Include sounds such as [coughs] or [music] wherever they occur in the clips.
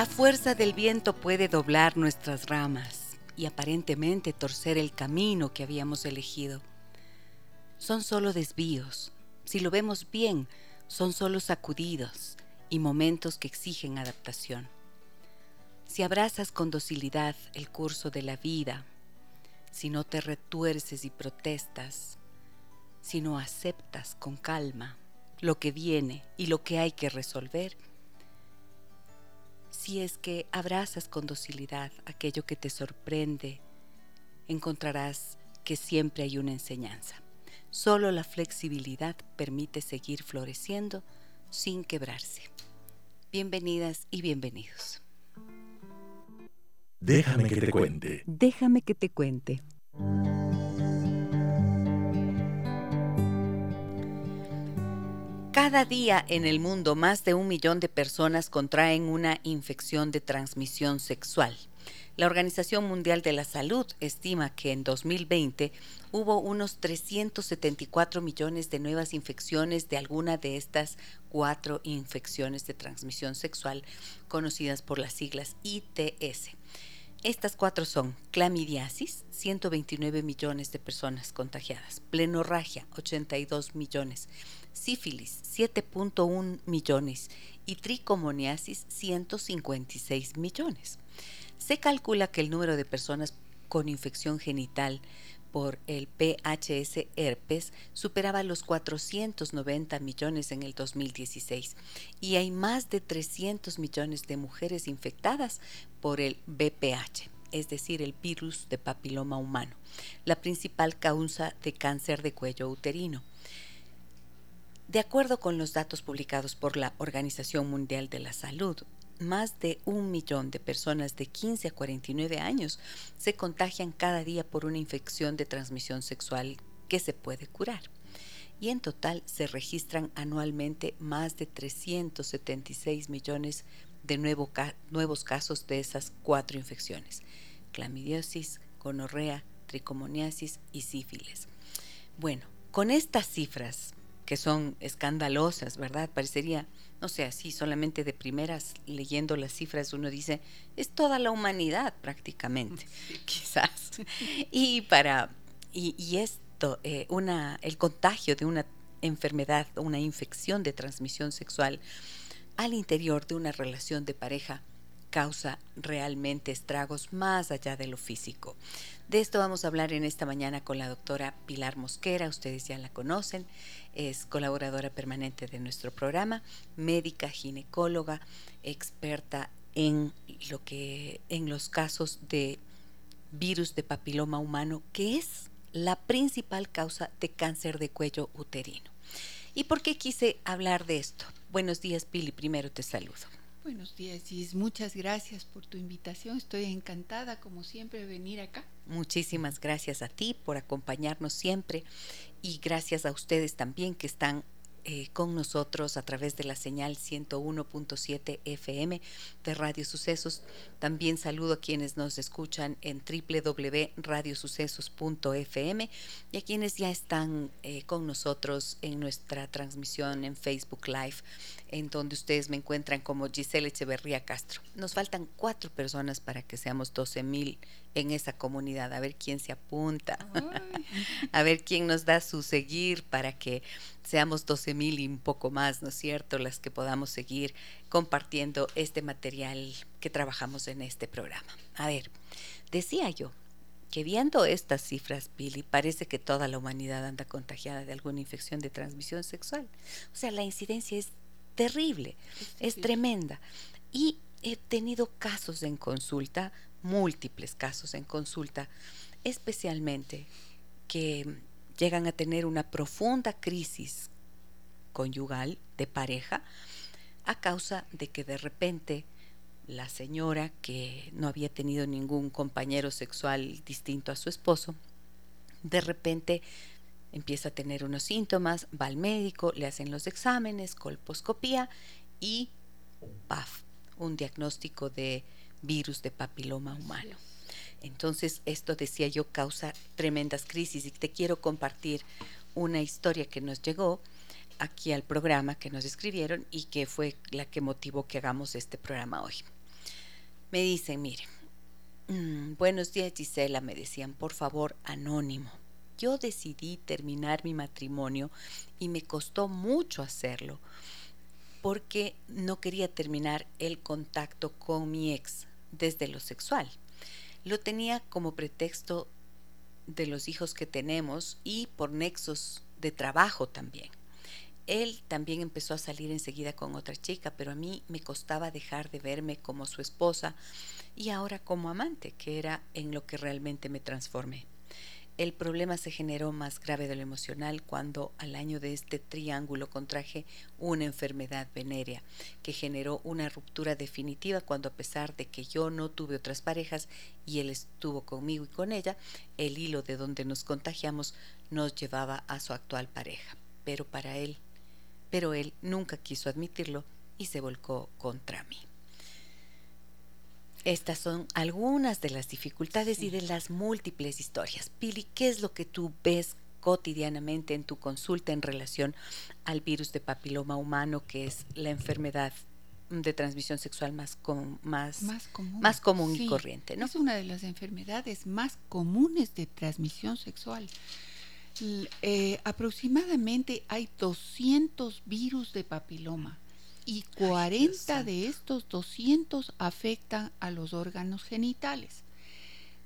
La fuerza del viento puede doblar nuestras ramas y aparentemente torcer el camino que habíamos elegido. Son solo desvíos. Si lo vemos bien, son solo sacudidos y momentos que exigen adaptación. Si abrazas con docilidad el curso de la vida, si no te retuerces y protestas, si no aceptas con calma lo que viene y lo que hay que resolver, si es que abrazas con docilidad aquello que te sorprende, encontrarás que siempre hay una enseñanza. Solo la flexibilidad permite seguir floreciendo sin quebrarse. Bienvenidas y bienvenidos. Déjame que te cuente. Déjame que te cuente. Cada día en el mundo más de un millón de personas contraen una infección de transmisión sexual. La Organización Mundial de la Salud estima que en 2020 hubo unos 374 millones de nuevas infecciones de alguna de estas cuatro infecciones de transmisión sexual conocidas por las siglas ITS. Estas cuatro son clamidiasis, 129 millones de personas contagiadas, plenorragia, 82 millones, sífilis 7.1 millones y tricomoniasis 156 millones. Se calcula que el número de personas con infección genital por el PHS herpes superaba los 490 millones en el 2016 y hay más de 300 millones de mujeres infectadas por el BPH, es decir, el virus de papiloma humano, la principal causa de cáncer de cuello uterino. De acuerdo con los datos publicados por la Organización Mundial de la Salud, más de un millón de personas de 15 a 49 años se contagian cada día por una infección de transmisión sexual que se puede curar. Y en total se registran anualmente más de 376 millones de nuevos casos de esas cuatro infecciones, clamidiosis, gonorrea, tricomoniasis y sífilis. Bueno, con estas cifras que son escandalosas, ¿verdad? Parecería, no sé, así solamente de primeras leyendo las cifras uno dice, es toda la humanidad prácticamente, [laughs] quizás. Y para, y, esto, eh, una, el contagio de una enfermedad, una infección de transmisión sexual al interior de una relación de pareja causa realmente estragos más allá de lo físico. De esto vamos a hablar en esta mañana con la doctora Pilar Mosquera, ustedes ya la conocen, es colaboradora permanente de nuestro programa, médica, ginecóloga, experta en lo que en los casos de virus de papiloma humano, que es la principal causa de cáncer de cuello uterino. ¿Y por qué quise hablar de esto? Buenos días, Pili, primero te saludo. Buenos días, Gis. Muchas gracias por tu invitación. Estoy encantada, como siempre, de venir acá. Muchísimas gracias a ti por acompañarnos siempre y gracias a ustedes también que están eh, con nosotros a través de la señal 101.7 FM de Radio Sucesos. También saludo a quienes nos escuchan en www.radiosucesos.fm y a quienes ya están eh, con nosotros en nuestra transmisión en Facebook Live, en donde ustedes me encuentran como Giselle Echeverría Castro. Nos faltan cuatro personas para que seamos 12 mil en esa comunidad, a ver quién se apunta, [laughs] a ver quién nos da su seguir para que seamos 12 mil y un poco más, ¿no es cierto?, las que podamos seguir compartiendo este material que trabajamos en este programa. A ver, decía yo que viendo estas cifras, Billy, parece que toda la humanidad anda contagiada de alguna infección de transmisión sexual. O sea, la incidencia es terrible, es tremenda. Y he tenido casos en consulta múltiples casos en consulta, especialmente que llegan a tener una profunda crisis conyugal, de pareja, a causa de que de repente la señora, que no había tenido ningún compañero sexual distinto a su esposo, de repente empieza a tener unos síntomas, va al médico, le hacen los exámenes, colposcopía y ¡paf! un diagnóstico de virus de papiloma humano. Entonces, esto decía yo causa tremendas crisis y te quiero compartir una historia que nos llegó aquí al programa que nos escribieron y que fue la que motivó que hagamos este programa hoy. Me dicen, mire, mm, buenos días Gisela, me decían, por favor, anónimo. Yo decidí terminar mi matrimonio y me costó mucho hacerlo porque no quería terminar el contacto con mi ex desde lo sexual. Lo tenía como pretexto de los hijos que tenemos y por nexos de trabajo también. Él también empezó a salir enseguida con otra chica, pero a mí me costaba dejar de verme como su esposa y ahora como amante, que era en lo que realmente me transformé. El problema se generó más grave de lo emocional cuando al año de este triángulo contraje una enfermedad venérea que generó una ruptura definitiva cuando a pesar de que yo no tuve otras parejas y él estuvo conmigo y con ella, el hilo de donde nos contagiamos nos llevaba a su actual pareja. Pero para él, pero él nunca quiso admitirlo y se volcó contra mí. Estas son algunas de las dificultades y de las múltiples historias. Pili, ¿qué es lo que tú ves cotidianamente en tu consulta en relación al virus de papiloma humano, que es la enfermedad de transmisión sexual más, más, común, más común y corriente? ¿no? Es una de las enfermedades más comunes de transmisión sexual. Eh, aproximadamente hay 200 virus de papiloma y 40 de estos 200 afectan a los órganos genitales.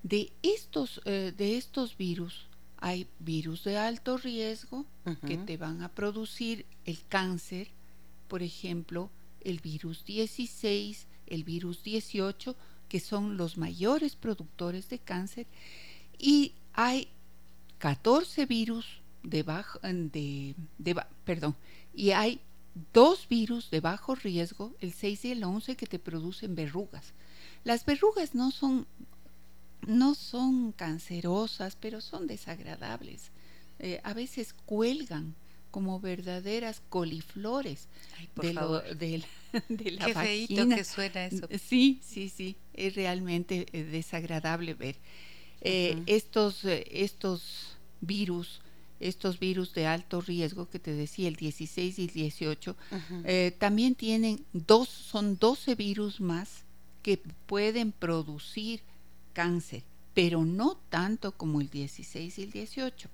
De estos, eh, de estos virus hay virus de alto riesgo que te van a producir el cáncer, por ejemplo, el virus 16, el virus 18, que son los mayores productores de cáncer, y hay 14 virus de, bajo, de, de perdón, y hay dos virus de bajo riesgo, el 6 y el 11, que te producen verrugas. Las verrugas no son, no son cancerosas, pero son desagradables. Eh, a veces cuelgan como verdaderas coliflores de, lo, [laughs] de, la Qué vagina. que suena eso. Sí, sí, sí, es realmente eh, desagradable ver. Eh, estos, estos virus estos virus de alto riesgo que te decía, el 16 y el 18, eh, también tienen dos, son 12 virus más que pueden producir cáncer, pero no tanto como el 16 y el 18.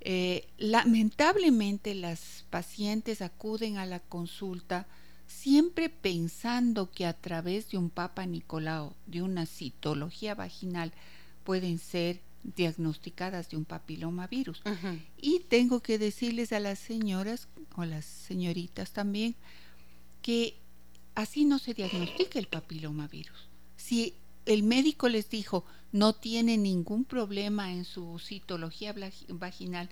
Eh, lamentablemente las pacientes acuden a la consulta siempre pensando que a través de un Papa Nicolau, de una citología vaginal, pueden ser diagnosticadas de un papilomavirus. Y tengo que decirles a las señoras o las señoritas también que así no se diagnostica el papilomavirus. Si el médico les dijo no tiene ningún problema en su citología vaginal,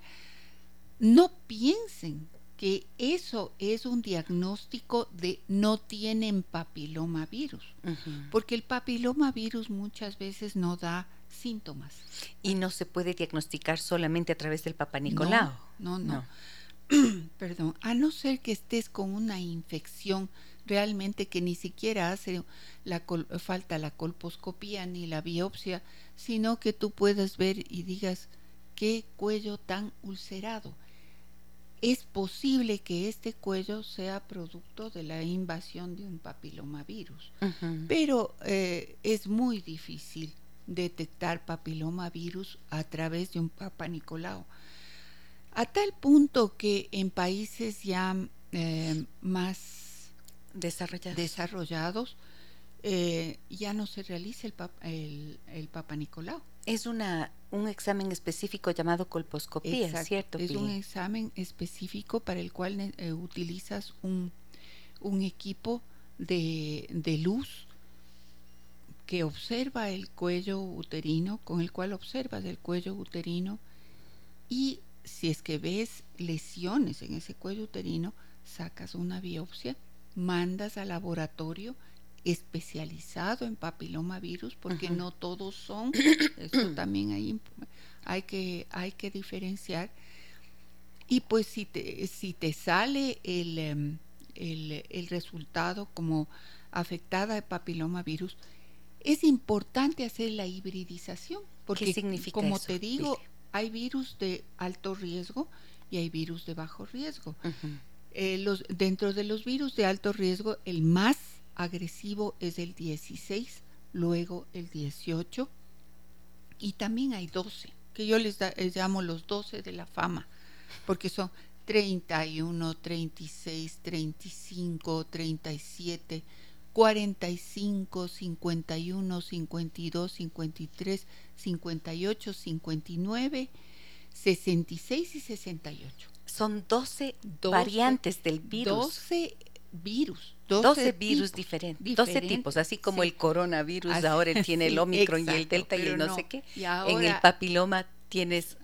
no piensen que eso es un diagnóstico de no tienen papilomavirus, porque el papilomavirus muchas veces no da síntomas. Y no se puede diagnosticar solamente a través del Papa Nicolau. No, no. [clears throat] Perdón, a no ser que estés con una infección realmente que ni siquiera hace la falta la colposcopía ni la biopsia, sino que tú puedas ver y digas qué cuello tan ulcerado. Es posible que este cuello sea producto de la invasión de un papilomavirus, pero eh, es muy difícil detectar papilomavirus a través de un Papa Nicolau. A tal punto que en países ya eh, más desarrollados, eh, ya no se realiza el, el, Papa Nicolau. Es una, un examen específico llamado colposcopía, ¿cierto? Es un examen específico para el cual eh, utilizas un, un equipo de, de luz que observa el cuello uterino, con el cual observas el cuello uterino y si es que ves lesiones en ese cuello uterino, sacas una biopsia, mandas al laboratorio especializado en papilomavirus, porque no todos son, [coughs] eso también hay, hay, que, hay que diferenciar. Y pues si te, si te sale el, em, el, el resultado como afectada de papilomavirus, es importante hacer la hibridización, porque como te digo, hay virus de alto riesgo y hay virus de bajo riesgo. Eh, los, dentro de los virus de alto riesgo, el más agresivo es el 16, luego el 18 y también hay 12, que yo les, les llamo los 12 de la fama, porque son 31, 36, 35, 37, 45, 51, 52, 53, 58, 59, 66 y 68. Son 12, variantes del virus. 12 virus. 12, virus diferentes, 12 tipos, así como el coronavirus ahora tiene el Omicron y el Delta y el no, sé qué. en el papiloma tienes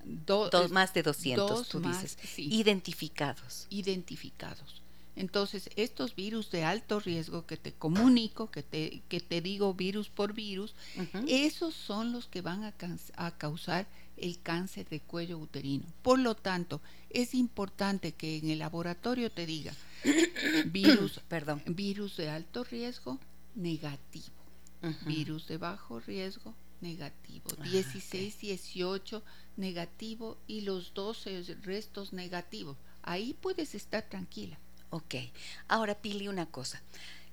más de 200, tú dices, identificados. Identificados. Entonces, estos virus de alto riesgo que te comunico, que te, que te digo virus por virus, esos son los que van a, a, causar el cáncer de cuello uterino. Por lo tanto, es importante que en el laboratorio te diga [coughs] virus, Perdón. virus de alto riesgo, negativo. Virus de bajo riesgo, negativo. 16, ah, 18, negativo y los 12 restos negativos. Ahí puedes estar tranquila. Ok. Ahora, Pili, una cosa.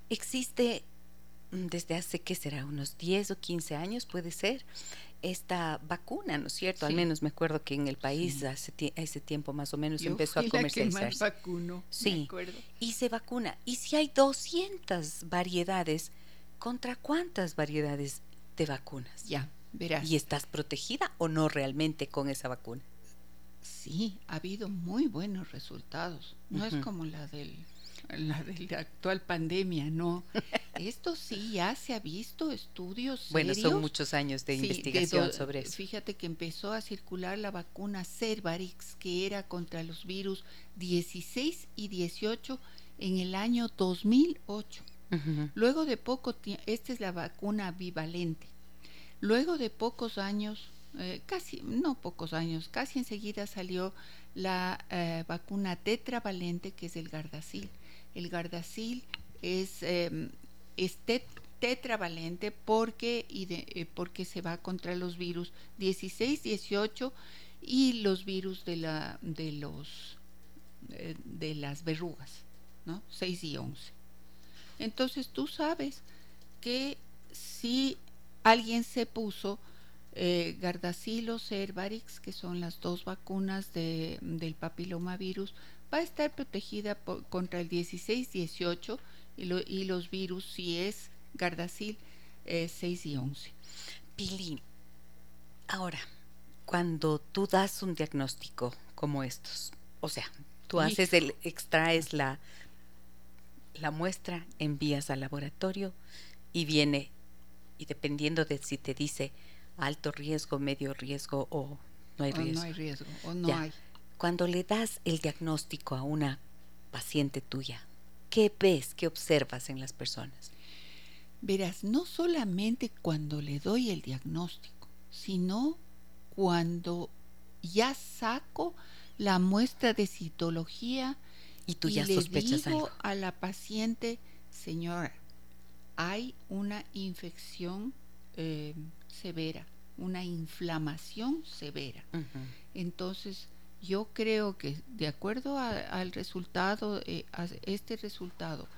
Existe mm, desde hace, ¿qué será? Unos 10 o 15 años, puede ser, esta vacuna, ¿no es cierto? Al menos me acuerdo que en el país hace ese tiempo más o menos empezó a comercializarse. La vacuno, sí, y se vacuna. Y si hay 200 variedades, ¿contra cuántas variedades de vacunas? Ya, verás. ¿Y estás protegida o no realmente con esa vacuna? Sí, ha habido muy buenos resultados. No es como la del la de la actual pandemia, no. [laughs] Esto sí ya se ha visto estudios Bueno, son muchos años de investigación sobre eso. Fíjate que empezó a circular la vacuna Cervarix, que era contra los virus 16 y 18 en el año 2008. Luego de poco, esta es la vacuna bivalente. Luego de pocos años, eh, casi, no pocos años, casi enseguida salió la eh, vacuna tetravalente que es el Gardasil. El Gardasil es, em, tetravalente porque, eh, porque se va contra los virus 16, 18 y los virus de, la, de, los, de las verrugas, ¿no? 6 y 11. Entonces tú sabes que si alguien se puso eh, Gardasil o Cervarix, que son las dos vacunas de, del papilomavirus, va a estar protegida contra el 16-18 y, y, los virus si es Gardasil 6 eh, y 11. Pili, ahora, cuando tú das un diagnóstico como estos, o sea, tú haces el, extraes la, la muestra, envías al laboratorio y viene, y dependiendo de si te dice alto riesgo, medio riesgo o no hay riesgo. no hay riesgo, o no hay. Cuando le das el diagnóstico a una paciente tuya, ¿qué ves, qué observas en las personas? Verás, no solamente cuando le doy el diagnóstico, sino cuando ya saco la muestra de citología y tú ya sospechas le digo a la paciente, señora, hay una infección eh, severa, una inflamación severa. Entonces, yo creo que de acuerdo al resultado, eh, a este resultado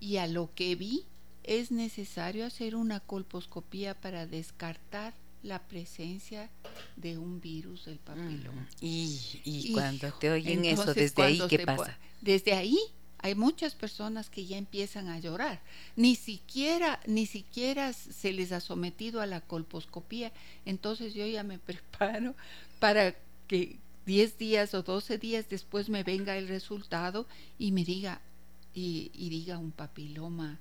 y a lo que vi, es necesario hacer una colposcopía para descartar la presencia de un virus del papiloma. y, cuando te oyen eso, desde ahí, ¿qué pasa? Desde ahí hay muchas personas que ya empiezan a llorar. Ni siquiera, ni siquiera se les ha sometido a la colposcopía. Entonces yo ya me [laughs] preparo para que 10 días o 12 días después me venga el resultado y me diga, y, diga un papiloma,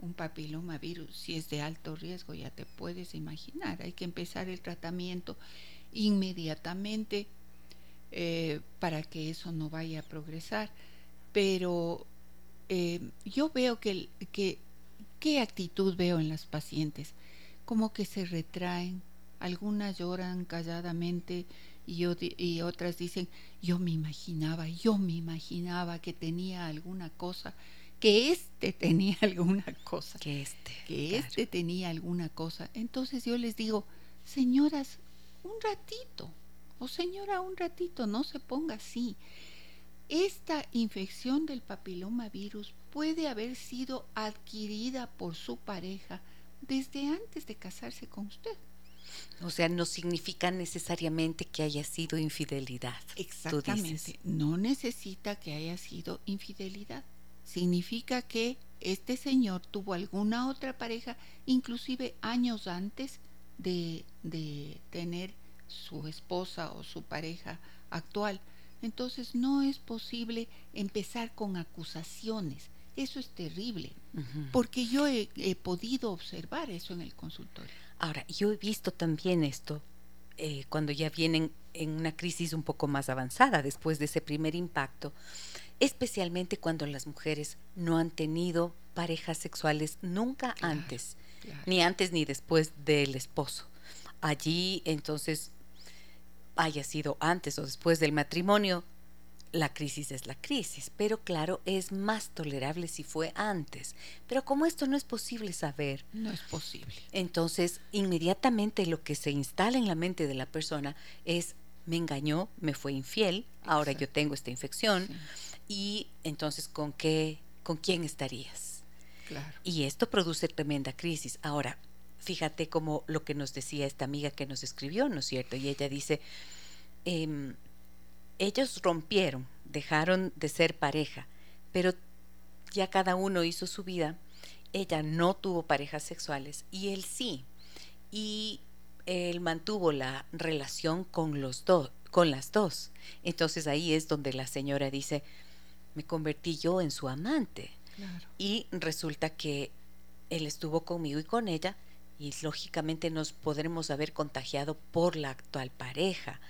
un papiloma virus, si es de alto riesgo, ya te puedes imaginar. Hay que empezar el tratamiento inmediatamente eh, para que eso no vaya a progresar. Pero eh, yo veo que, que, ¿qué actitud veo en las pacientes? Como que se retraen, algunas lloran calladamente y, y otras dicen, yo me imaginaba, yo me imaginaba que tenía alguna cosa, que este [laughs] tenía alguna cosa. Que este. Que este tenía alguna cosa. Entonces yo les digo, señoras, un ratito, o señora, un ratito, no se ponga así. Esta infección del papilomavirus puede haber sido adquirida por su pareja desde antes de casarse con usted. O sea, no significa necesariamente que haya sido infidelidad. Exactamente. No necesita que haya sido infidelidad. Significa que este señor tuvo alguna otra pareja, inclusive años antes de, de tener su esposa o su pareja actual. Entonces no es posible empezar con acusaciones. Eso es terrible, porque yo he, podido observar eso en el consultorio. Ahora, yo he visto también esto eh, cuando ya vienen en una crisis un poco más avanzada después de ese primer impacto, especialmente cuando las mujeres no han tenido parejas sexuales nunca antes, ni antes ni después del esposo. Allí entonces haya sido antes o después del matrimonio, la crisis es la crisis, pero claro, es más tolerable si fue antes. Pero como esto no es posible saber, no es posible. Entonces, inmediatamente lo que se instala en la mente de la persona es me engañó, me fue infiel, ahora yo tengo esta infección y entonces con qué con quién estarías? Claro. Y esto produce tremenda crisis. Ahora, fíjate como lo que nos decía esta amiga que nos escribió, ¿no es cierto? Y ella dice, em, ellos rompieron, dejaron de ser pareja, pero ya cada uno hizo su vida. Ella no tuvo parejas sexuales y él sí. Y él mantuvo la relación con los dos, con las dos. Entonces ahí es donde la señora dice, me convertí yo en su amante. Y resulta que él estuvo conmigo y con ella y lógicamente nos podremos haber contagiado por la actual pareja,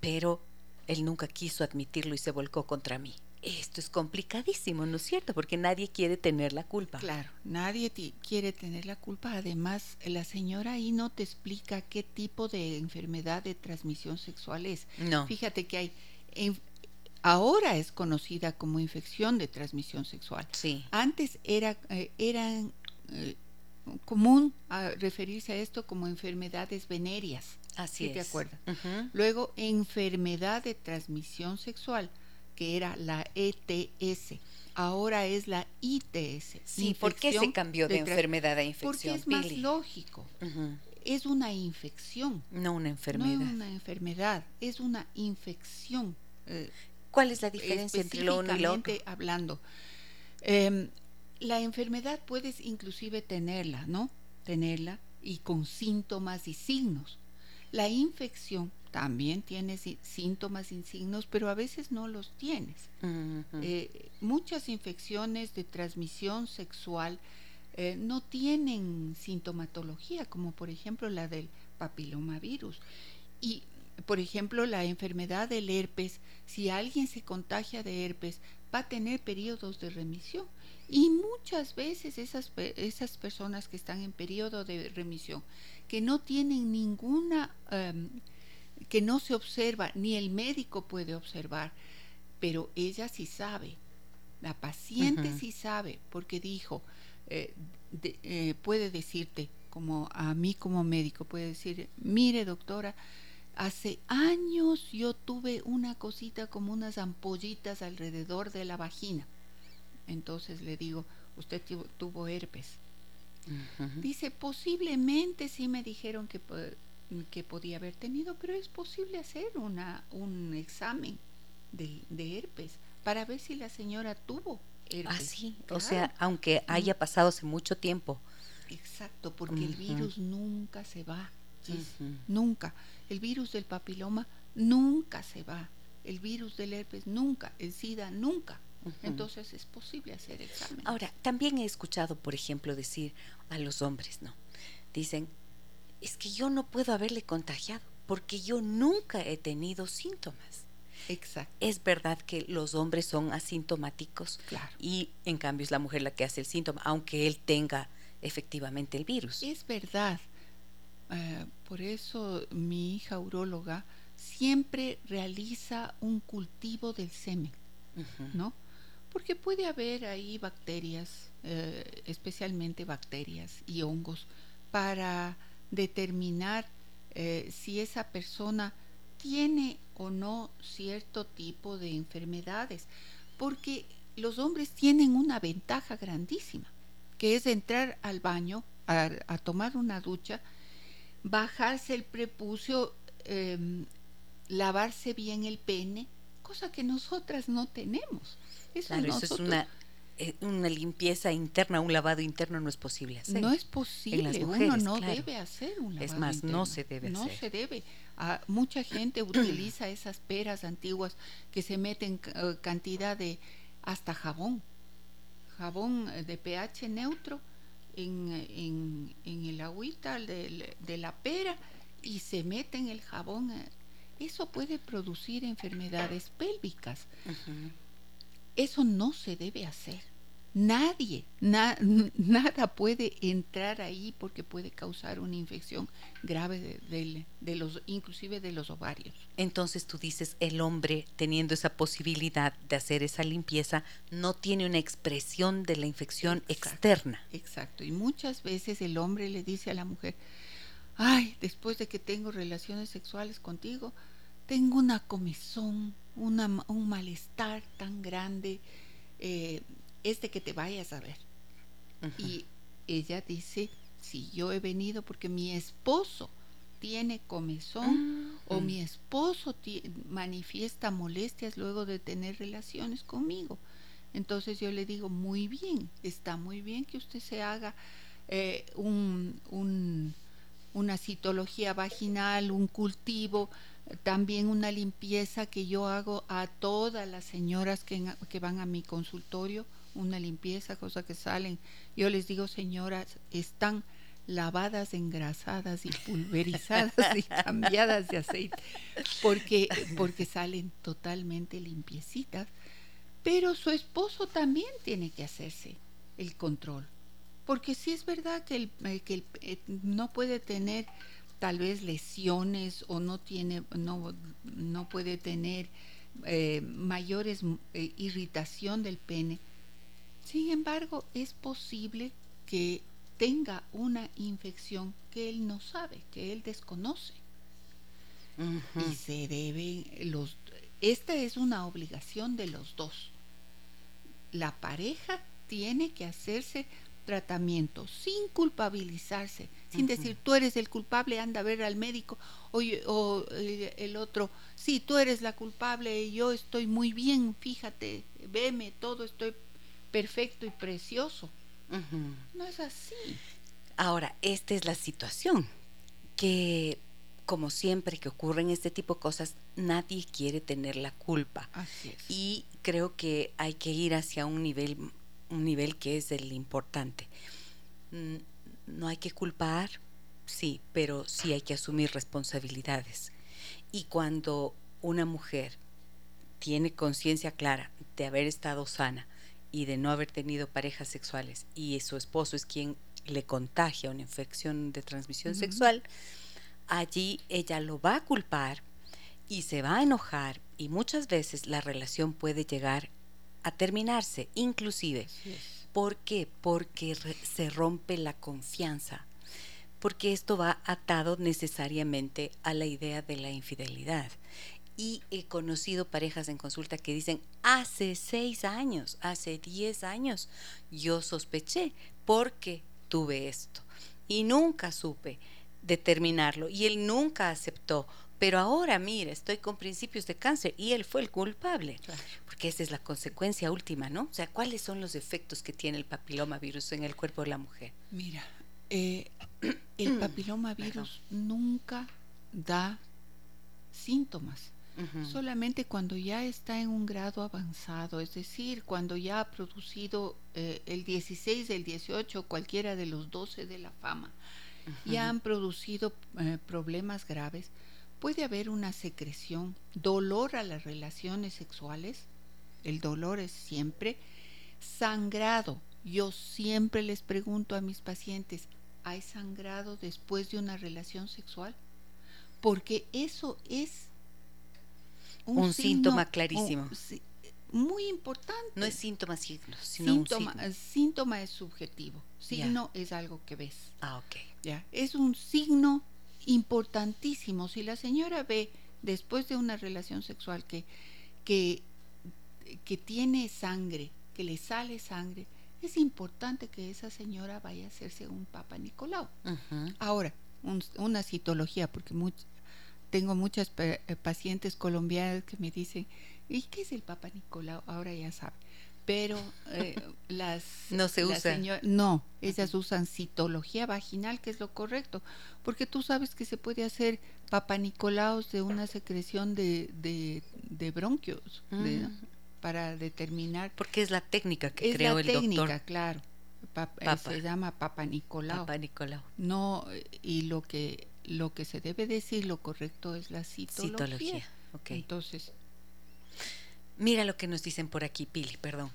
pero él nunca quiso admitirlo y se volcó contra mí. Esto es complicadísimo, ¿no es cierto? Porque nadie quiere tener la culpa. Claro, nadie quiere tener la culpa. Además, la señora ahí no te explica qué tipo de enfermedad de transmisión sexual es. No. Fíjate que hay ahora es conocida como infección de transmisión sexual. Sí. Antes era eh, eran eh, común a referirse a esto como enfermedades venéreas. Así es. ¿Te acuerdas? Luego, enfermedad de transmisión sexual, que era la ETS. Ahora es la ITS. Sí, ¿por qué se cambió de, enfermedad a infección? Porque es más lógico. Es una infección. No una enfermedad. No una enfermedad, es una infección. Eh, ¿Cuál es la diferencia entre lo uno y lo otro? hablando. Eh, la enfermedad puedes inclusive tenerla, ¿no? Tenerla y con síntomas y signos. La infección también tiene síntomas y signos, pero a veces no los tienes. Eh, muchas infecciones de transmisión sexual eh, no tienen sintomatología, como por ejemplo la del papilomavirus. Y por ejemplo, la enfermedad del herpes, si alguien se contagia de herpes, va a tener periodos de remisión y muchas veces esas, esas personas que están en periodo de remisión, que no tienen ninguna, em, que no se observa, ni el médico puede observar, pero ella sí sabe, la paciente sí sabe, porque dijo, eh, eh, puede decirte, como a mí como médico, puede decir, mire doctora, hace años yo tuve una cosita como unas ampollitas alrededor de la vagina entonces le digo, usted tuvo herpes. Dice, posiblemente sí me dijeron que, que podía haber tenido, pero es posible hacer una, un examen de, herpes para ver si la señora tuvo herpes. Ah, sí, o sea, aunque haya pasado hace mucho tiempo. Exacto, porque el virus nunca se va, nunca. El virus del papiloma nunca se va. El virus del herpes nunca, el SIDA nunca. Entonces es posible hacer examen. Ahora, también he escuchado, por ejemplo, decir a los hombres, ¿no? Dicen, es que yo no puedo haberle contagiado porque yo nunca he tenido síntomas. Exacto. Es verdad que los hombres son asintomáticos Claro. y en cambio es la mujer la que hace el síntoma, aunque él tenga efectivamente el virus. Es verdad. Eh, por eso mi hija uróloga siempre realiza un cultivo del semen. ¿no? Porque puede haber ahí bacterias, eh, especialmente bacterias y hongos, para determinar eh, si esa persona tiene o no cierto tipo de enfermedades. Porque los hombres tienen una ventaja grandísima, que es entrar al baño a, a tomar una ducha, bajarse el prepucio, em, lavarse bien el pene, cosa que nosotras no tenemos. Eso Claro, eso es una, eh, una limpieza interna, un lavado interno no es posible hacer. No es posible, las uno mujeres, no claro. debe hacer un Es lavado más, no se debe No hacer. se debe. Ah, mucha gente utiliza esas peras antiguas que se meten eh, cantidad de hasta jabón, jabón eh, de pH neutro en, en, en el agüita del- de la pera y se meten el jabón. Eso puede producir enfermedades pélvicas. Ujú. Eso no se debe hacer. Nadie, na- [laughs] nada puede entrar ahí porque puede causar una infección grave de, de los, inclusive de los ovarios. Entonces tú dices, el hombre teniendo esa posibilidad de hacer esa limpieza no tiene una expresión de la infección Exacto. externa. Exacto. Y muchas veces el hombre le dice a la mujer, ay, después de que tengo relaciones sexuales contigo, tengo una comezón, una, un malestar tan grande, eh, es de que te vayas a ver. Y ella dice, si yo he venido porque mi esposo tiene comezón o Mm. mi esposo ti- manifiesta molestias luego de tener relaciones conmigo. Entonces yo le digo, muy bien, está muy bien que usted se haga eh, un, un- una citología vaginal, un cultivo, también una limpieza que yo hago a todas las señoras que, van a mi consultorio, una limpieza, cosa que salen. Yo les digo, señoras, están lavadas, engrasadas y pulverizadas y [laughs] cambiadas de aceite, porque, porque salen totalmente limpiecitas. Pero su esposo también tiene que hacerse el control. Porque sí es verdad que, el, eh, que el- eh, no puede tener tal vez lesiones o no tiene no, no puede tener eh, mayores eh, irritación del pene. Sin embargo, es posible que tenga una infección que él no sabe, que él desconoce. Y se deben los esta es una obligación de los dos. La pareja tiene que hacerse tratamiento sin culpabilizarse sin decir tú eres el culpable anda a ver al médico o eh, el otro sí tú eres la culpable y yo estoy muy bien fíjate veme todo estoy perfecto y precioso no es así. Ahora, esta es la situación, que como siempre que ocurren este tipo de cosas, nadie quiere tener la culpa. así es. Y creo que hay que ir hacia un nivel, un nivel que es el importante. No hay que culpar, sí, pero sí hay que asumir responsabilidades. Y cuando una mujer tiene conciencia clara de haber estado sana y de no haber tenido parejas sexuales y su esposo es quien le contagia una infección de transmisión sexual, allí ella lo va a culpar y se va a enojar y muchas veces la relación puede llegar a terminarse, inclusive. ¿Por qué? Porque se rompe la confianza, porque esto va atado necesariamente a la idea de la infidelidad. Y he conocido parejas en consulta que dicen, hace seis años, hace diez años, yo sospeché porque tuve esto y nunca supe determinarlo y él nunca aceptó. Pero ahora, mira, estoy con principios de cáncer y él fue el culpable Claro. porque esa es la consecuencia última, ¿no? O sea, ¿cuáles son los efectos que tiene el papilomavirus en el cuerpo de la mujer? Mira, eh, el papilomavirus nunca da síntomas, solamente cuando ya está en un grado avanzado, es decir, cuando ya ha producido eh, el 16, el 18, cualquiera de los 12 de la fama, ya han producido eh, problemas graves, puede haber una secreción, dolor a las relaciones sexuales, el dolor es siempre, sangrado. Yo siempre les pregunto a mis pacientes, ¿hay sangrado después de una relación sexual? Porque eso es un, síntoma clarísimo. muy importante. No es síntoma, sino síntoma, un síntoma es subjetivo. Signo es algo que ves. Ah, ok. Ya, es un signo importantísimo. Si la señora ve después de una relación sexual que, que, que tiene sangre, que le sale sangre, es importante que esa señora vaya a hacerse un Papa Nicolau. Ahora, una citología, porque tengo muchas eh, pacientes colombianas que me dicen, ¿y qué es el Papa Nicolau? Ahora ya sabe pero eh, las no se usa no ellas usan citología vaginal que es lo correcto porque tú sabes que se puede hacer papanicolaos de una secreción de, de, bronquios mm. para determinar porque es la técnica que creó el técnica, claro eh, se llama papanicolao papanicolao no y lo que lo que se debe decir lo correcto es la citología, citología. Okay. entonces Mira lo que nos dicen por aquí, Pili, perdón.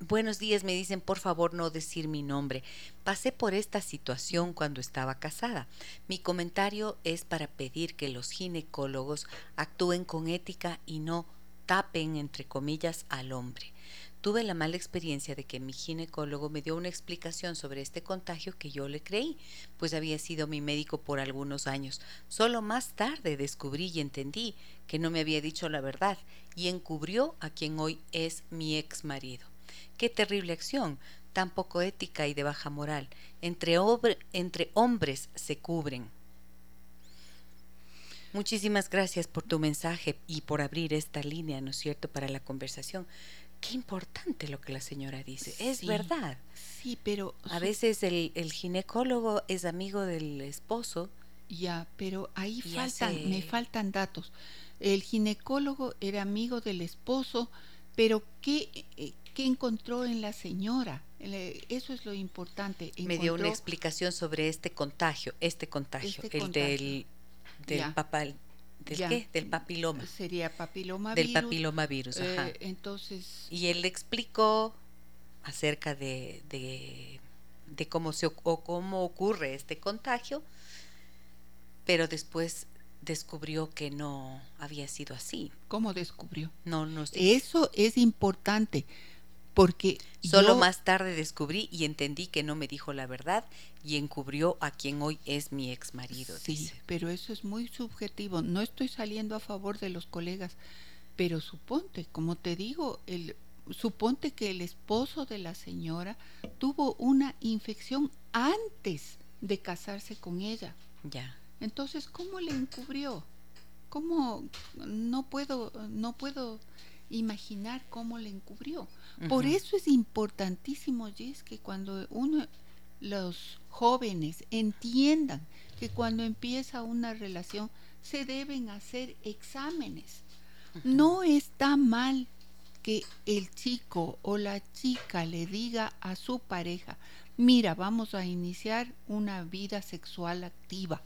Buenos días, me dicen por favor no decir mi nombre. Pasé por esta situación cuando estaba casada. Mi comentario es para pedir que los ginecólogos actúen con ética y no tapen, entre comillas, al hombre. Tuve la mala experiencia de que mi ginecólogo me dio una explicación sobre este contagio que yo le creí, pues había sido mi médico por algunos años. Solo más tarde descubrí y entendí que no me había dicho la verdad y encubrió a quien hoy es mi ex marido. Qué terrible acción, tan poco ética y de baja moral. Entre, entre hombres se cubren. Muchísimas gracias por tu mensaje y por abrir esta línea, ¿no es cierto?, para la conversación qué importante lo que la señora dice. Es verdad. Sí, pero... A veces el, ginecólogo es amigo del esposo. Ya, pero ahí faltan, me faltan datos. El ginecólogo era amigo del esposo, pero ¿qué, eh, qué encontró en la señora? Eso es lo importante. me dio una explicación sobre este contagio, este contagio, este el del, del papal ¿Del qué? Del papiloma. Sería papiloma Del papiloma virus, ajá. Eh, entonces... Y él le explicó acerca de, de, cómo, se, o cómo ocurre este contagio, pero después descubrió que no había sido así. ¿Cómo descubrió? No, no sé. Eso es importante porque solo más tarde descubrí y entendí que no me dijo la verdad y encubrió a quien hoy es mi ex marido. Sí, pero eso es muy subjetivo. No estoy saliendo a favor de los colegas, pero suponte, como te digo, el suponte que el esposo de la señora tuvo una infección antes de casarse con ella. Ya. Entonces, ¿cómo le encubrió? ¿Cómo no puedo no puedo imaginar cómo le encubrió? Por eso es importantísimo, Jess, que cuando uno, los jóvenes entiendan que cuando empieza una relación se deben hacer exámenes. No está mal que el chico o la chica le diga a su pareja, mira, vamos a iniciar una vida sexual activa.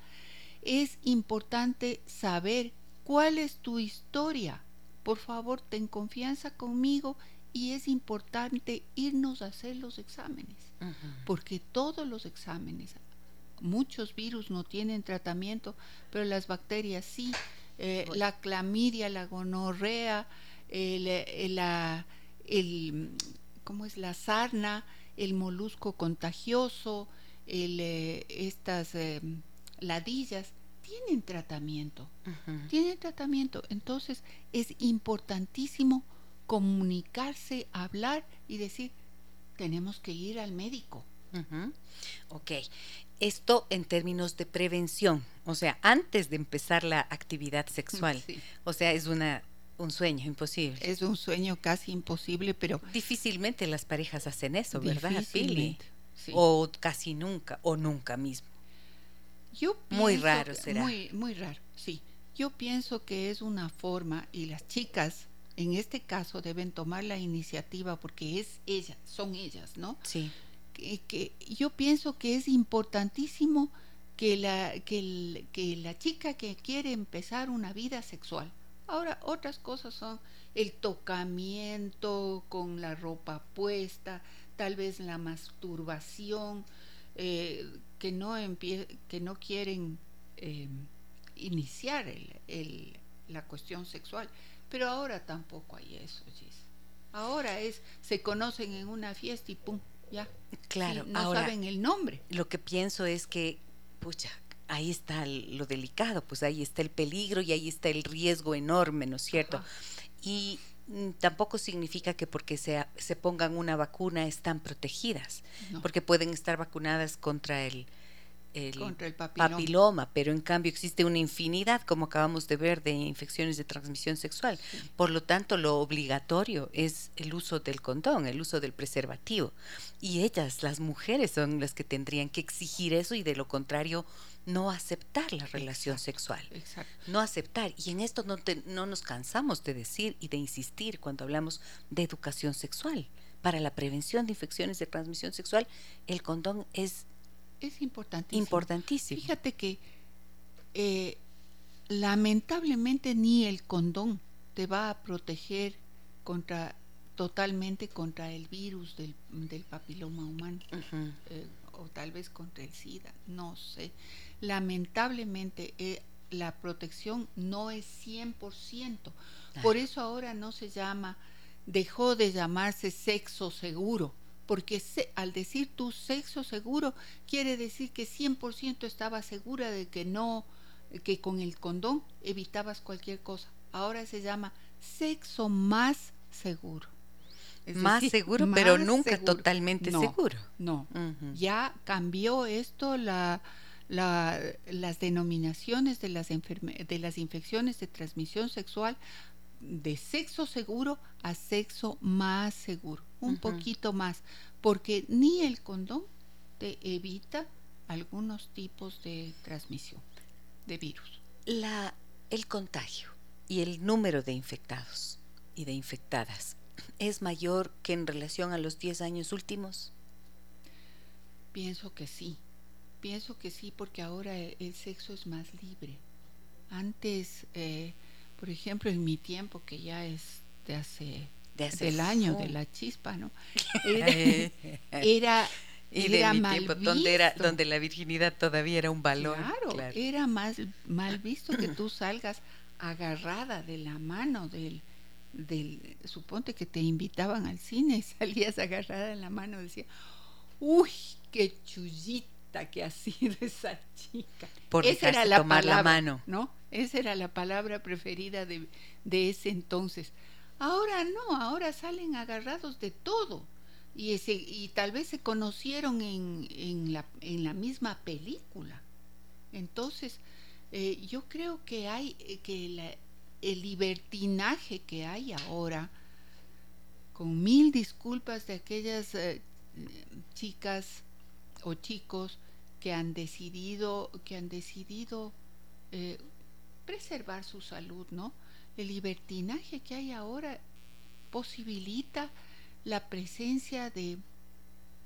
Es importante saber cuál es tu historia. Por favor, ten confianza conmigo y es importante irnos a hacer los exámenes, porque todos los exámenes, muchos virus no tienen tratamiento, pero las bacterias sí, eh, la clamidia, la gonorrea, el, eh, la, el, ¿cómo es? la sarna, el molusco contagioso, el, eh, estas ladillas, tienen tratamiento, tienen tratamiento. Entonces es importantísimo comunicarse, hablar y decir, tenemos que ir al médico. Ok, esto en términos de prevención, o sea, antes de empezar la actividad sexual, o sea, es una un sueño imposible. Es un sueño casi imposible, pero difícilmente las parejas hacen eso, ¿verdad, Pili? O casi nunca, o nunca mismo. Yo muy raro será. Muy, muy raro, sí. Yo pienso que es una forma y las chicas en este caso deben tomar la iniciativa porque es ellas, son ellas, ¿no? Sí. Que, yo pienso que es importantísimo que la, que, que la chica que quiere empezar una vida sexual. Ahora, otras cosas son el tocamiento con la ropa puesta, tal vez la masturbación, eh, que, no que no quieren eh, iniciar el, la cuestión sexual. Pero ahora tampoco hay eso, Gis. Ahora es, se conocen en una fiesta y pum, ya. Claro, no saben el nombre. Lo que pienso es que, pucha, ahí está lo delicado, pues ahí está el peligro y ahí está el riesgo enorme, ¿no es cierto? Y tampoco significa que porque se, se pongan una vacuna están protegidas, porque pueden estar vacunadas contra el, el, papiloma. pero en cambio existe una infinidad, como acabamos de ver, de infecciones de transmisión sexual. Por lo tanto, lo obligatorio es el uso del condón, el uso del preservativo. Y ellas, las mujeres, son las que tendrían que exigir eso y de lo contrario no aceptar la relación sexual. No aceptar. Y en esto no, no nos cansamos de decir y de insistir cuando hablamos de educación sexual. Para la prevención de infecciones de transmisión sexual, el condón es es importantísimo. Importantísimo. Fíjate que eh, lamentablemente ni el condón te va a proteger contra totalmente contra el virus del, papiloma humano eh, o tal vez contra el SIDA, no sé. Lamentablemente eh, la protección no es 100%. Por eso ahora no se llama, dejó de llamarse sexo seguro porque al decir tu sexo seguro, quiere decir que 100% estaba segura de que no, que con el condón evitabas cualquier cosa. Ahora se llama sexo más seguro. Más seguro, pero nunca totalmente seguro. No, ya cambió esto la, las denominaciones de las, de las infecciones de transmisión sexual de sexo seguro a sexo más seguro, un poquito más, porque ni el condón te evita algunos tipos de transmisión de virus. La, el contagio y el número de infectados y de infectadas es mayor que en relación a los 10 años últimos? Pienso que sí, pienso que sí porque ahora el, sexo es más libre. Antes eh, por ejemplo, en mi tiempo, que ya es de hace, del año de la chispa, ¿no? [laughs] Era, [laughs] era, mal visto. Donde, era, donde la virginidad todavía era un valor. Claro, era más mal visto que [clears throat] tú salgas agarrada de la mano del, del, suponte que te invitaban al cine y [laughs] salías agarrada en la mano, decía, uy, qué chullita que ha sido esa chica. Por esa era la tomar palabra, la mano. ¿no? Esa era la palabra preferida de, ese entonces. Ahora no, ahora salen agarrados de todo. Y, ese, y tal vez se conocieron en, en, la, en la misma película. Entonces, eh, yo creo que hay eh, que el libertinaje que hay ahora, con mil disculpas de aquellas eh, chicas o chicos que han decidido, que han decidido eh, preservar su salud, ¿no? El libertinaje que hay ahora posibilita la presencia de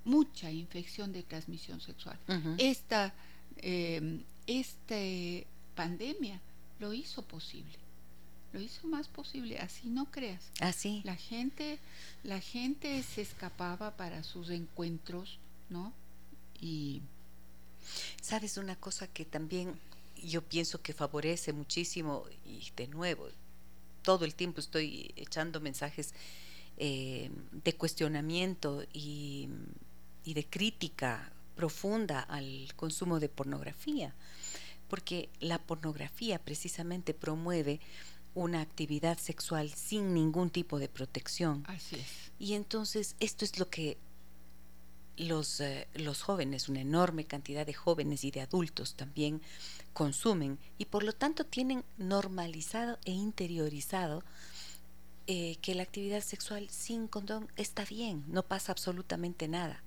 mucha infección de transmisión sexual. Esta eh, este pandemia lo hizo posible lo hizo más posible así no creas. Así. La gente la gente se escapaba para sus encuentros no y Sabes una cosa que también yo pienso que favorece muchísimo y de nuevo, todo el tiempo estoy echando mensajes eh, de cuestionamiento y, y de crítica profunda al consumo de pornografía, porque la pornografía precisamente promueve una actividad sexual sin ningún tipo de protección. Así es. Y entonces esto es lo que los, eh, los jóvenes, una enorme cantidad de jóvenes y de adultos también consumen y por lo tanto tienen normalizado e interiorizado eh, que la actividad sexual sin condón está bien, no pasa absolutamente nada,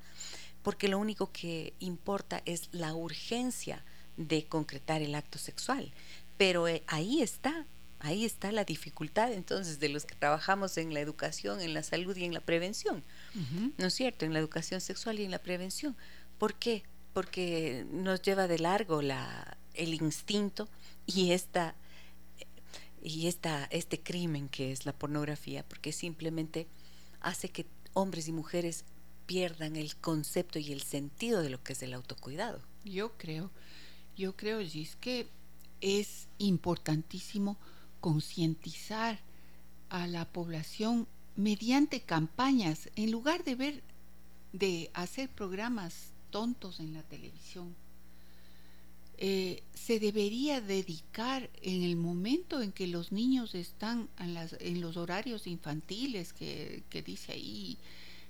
porque lo único que importa es la urgencia de concretar el acto sexual. Pero eh, ahí está Ahí está la dificultad entonces de los que trabajamos en la educación, en la salud y en la prevención. ¿No es cierto? En la educación sexual y en la prevención. ¿Por qué? porque nos lleva de largo la, el instinto y esta y esta, este crimen que es la pornografía, porque simplemente hace que hombres y mujeres pierdan el concepto y el sentido de lo que es el autocuidado. Yo creo, yo creo, Gis, que es importantísimo concientizar a la población mediante campañas, en lugar de ver, de hacer programas tontos en la televisión. Eh, se debería dedicar en el momento en que los niños están en, los horarios infantiles que, dice ahí,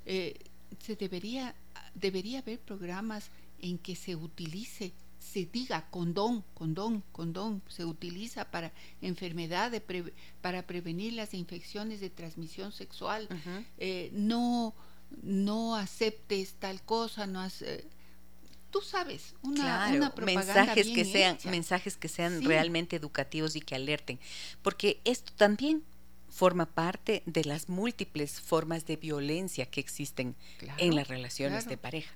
eh, se debería, debería haber programas en que se utilice se diga condón, condón, condón, se utiliza para enfermedades, para prevenir las infecciones de transmisión sexual. Eh, no, no aceptes tal cosa, no hace, tú sabes, una, propaganda mensajes que sean mensajes que sean realmente educativos y que alerten, porque esto también forma parte de las múltiples formas de violencia que existen en las relaciones de pareja.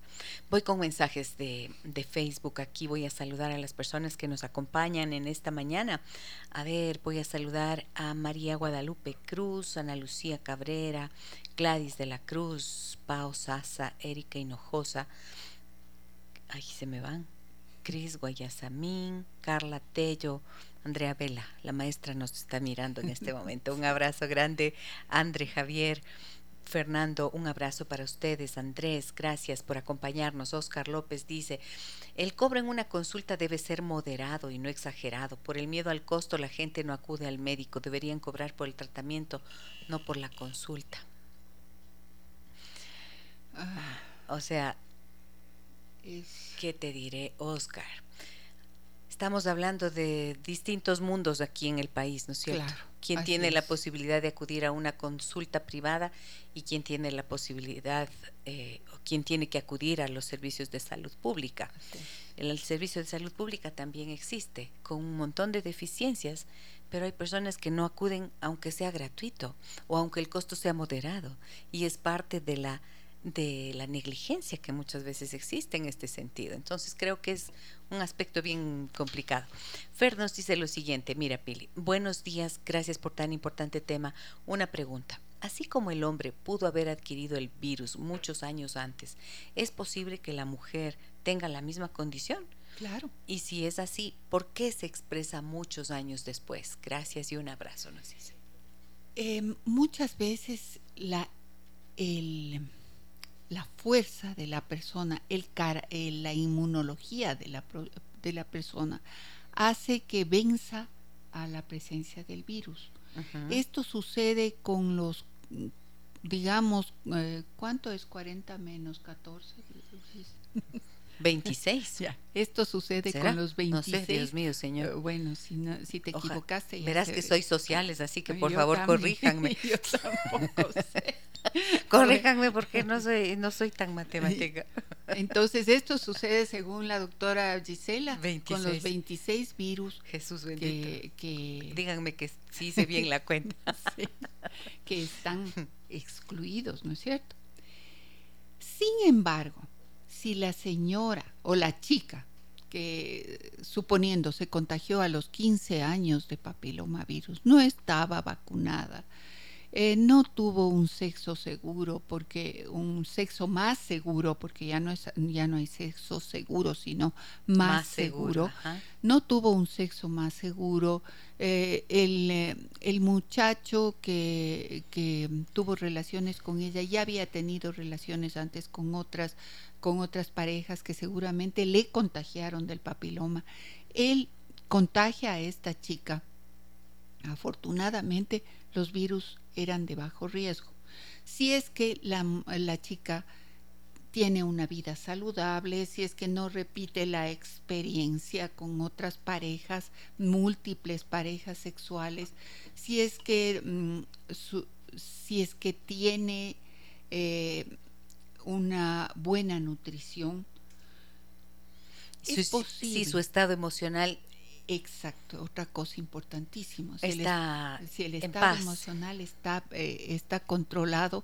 Voy con mensajes de, de, Facebook. Aquí voy a saludar a las personas que nos acompañan en esta mañana. A ver, voy a saludar a María Guadalupe Cruz, Ana Lucía Cabrera, Gladys de la Cruz, Pao Sasa, Erika Hinojosa. Ahí se me van. Cris Guayasamín, Carla Tello, Andrea Vela, la maestra nos está mirando en este momento. Un abrazo grande, André Javier. Fernando, un abrazo para ustedes. Andrés, gracias por acompañarnos. Oscar López dice, el cobro en una consulta debe ser moderado y no exagerado. Por el miedo al costo la gente no acude al médico. Deberían cobrar por el tratamiento, no por la consulta. Ah. O sea, ¿qué te diré, Oscar? Estamos hablando de distintos mundos aquí en el país, ¿no es cierto? Claro, ¿Quién tiene la posibilidad de acudir a una consulta privada y quién tiene la posibilidad eh, o quién tiene que acudir a los servicios de salud pública? El, servicio de salud pública también existe con un montón de deficiencias, pero hay personas que no acuden aunque sea gratuito o aunque el costo sea moderado y es parte de la de la negligencia que muchas veces existe en este sentido. Entonces creo que es un aspecto bien complicado. Fer nos dice lo siguiente, mira Pili, buenos días, gracias por tan importante tema. Una pregunta. Así como el hombre pudo haber adquirido el virus muchos años antes, ¿es posible que la mujer tenga la misma condición? Claro. Y si es así, ¿por qué se expresa muchos años después? Gracias y un abrazo, nos dice. Em, muchas veces la, el, la fuerza de la persona, el, la inmunología de la, de la persona, hace que venza a la presencia del virus. Esto sucede con los, digamos, eh, ¿cuánto es 40 menos 14? [laughs] 26. Esto sucede con los 26. No sé, Dios mío, señor. Eh, bueno, si, si te equivocaste. Verás que soy sociales, así que por favor corríjanme. [laughs] Yo tampoco [laughs] sé. Corríjanme porque no soy, no soy tan matemática. [laughs] Entonces, esto sucede según la doctora Gisela con los 26 virus. Jesús bendito. Que, Díganme que sí hice bien la cuenta. que están excluidos, ¿no es cierto? Sin embargo, si la señora o la chica que suponiendo se contagió a los 15 años de papilomavirus no estaba vacunada, eh, no tuvo un sexo seguro porque un sexo más seguro porque ya no es ya no hay sexo seguro sino más, seguro, no tuvo un sexo más seguro eh, el, eh, el, muchacho que, que tuvo relaciones con ella ya había tenido relaciones antes con otras con otras parejas que seguramente le contagiaron del papiloma él contagia a esta chica afortunadamente los virus eran de bajo riesgo. Si es que la, la chica tiene una vida saludable, si es que no repite la experiencia con otras parejas, múltiples parejas sexuales, si es que, mm, si es que tiene eh, buena nutrición. Es posible. Si su estado emocional Exacto, otra cosa importantísima. Si está el, si el estado emocional está, eh, está controlado,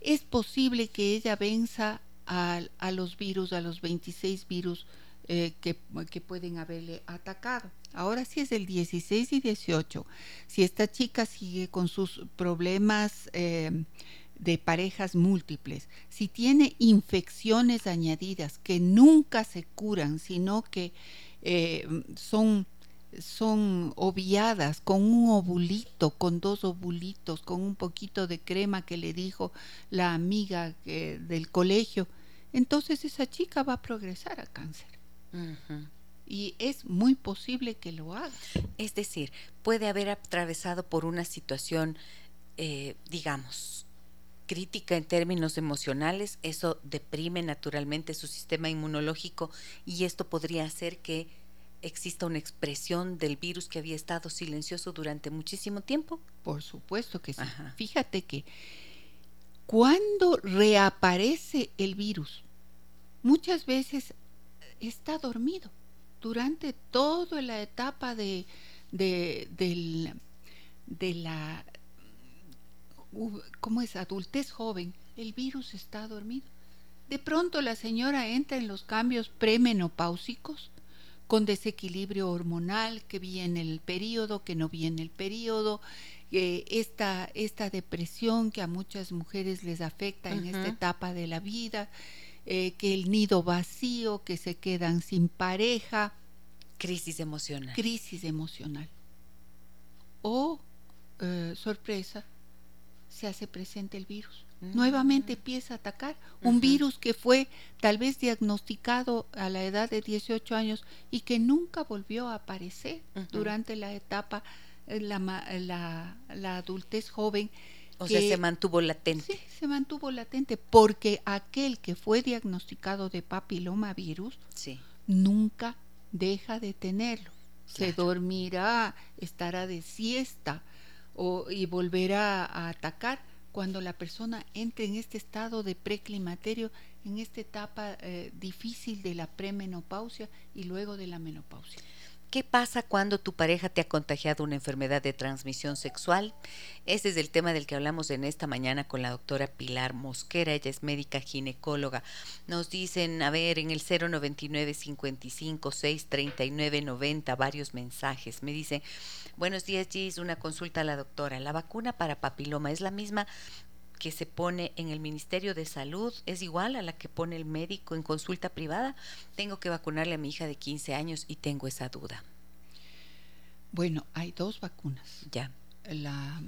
es posible que ella venza a, a los virus, a los 26 virus eh, que, que, pueden haberle atacado. Ahora sí es el 16 y 18. Si esta chica sigue con sus problemas eh, de parejas múltiples, si tiene infecciones añadidas que nunca se curan, sino que eh, son son obviadas con un ovulito, con dos ovulitos, con un poquito de crema que le dijo la amiga del colegio, entonces esa chica va a progresar a cáncer. Y es muy posible que lo haga. Es decir, puede haber atravesado por una situación, eh, digamos, crítica en términos emocionales, eso deprime naturalmente su sistema inmunológico y esto podría hacer que exista una expresión del virus que había estado silencioso durante muchísimo tiempo? Por supuesto que sí. Fíjate que cuando reaparece el virus, muchas veces está dormido durante toda la etapa de, de, de la ¿cómo es? adultez joven, el virus está dormido. De pronto la señora entra en los cambios premenopáusicos con desequilibrio hormonal, que viene el periodo, que no viene el periodo, eh, esta, esta depresión que a muchas mujeres les afecta en esta etapa de la vida, eh, que el nido vacío, que se quedan sin pareja. Crisis emocional. Crisis emocional. O, eh, sorpresa, se hace presente el virus nuevamente empieza a atacar. Un virus que fue tal vez diagnosticado a la edad de 18 años y que nunca volvió a aparecer durante la etapa, eh, la, la, la adultez joven. O sea, se mantuvo latente. Sí, se mantuvo latente porque aquel que fue diagnosticado de papilomavirus sí. nunca deja de tenerlo. Se dormirá, estará de siesta o, y volverá a atacar cuando la persona entre en este estado de preclimaterio, en esta etapa eh, difícil de la premenopausia y luego de la menopausia. ¿Qué pasa cuando tu pareja te ha contagiado una enfermedad de transmisión sexual? Ese es el tema del que hablamos en esta mañana con la doctora Pilar Mosquera. Ella es médica ginecóloga. Nos dicen, a ver, en el 099 55 639 90 varios mensajes. Me dice, buenos días Gis, una consulta a la doctora. ¿La vacuna para papiloma es la misma que se pone en el Ministerio de Salud es igual a la que pone el médico en consulta privada? Tengo que vacunarle a mi hija de 15 años y tengo esa duda. Bueno, hay dos vacunas. Ya. La,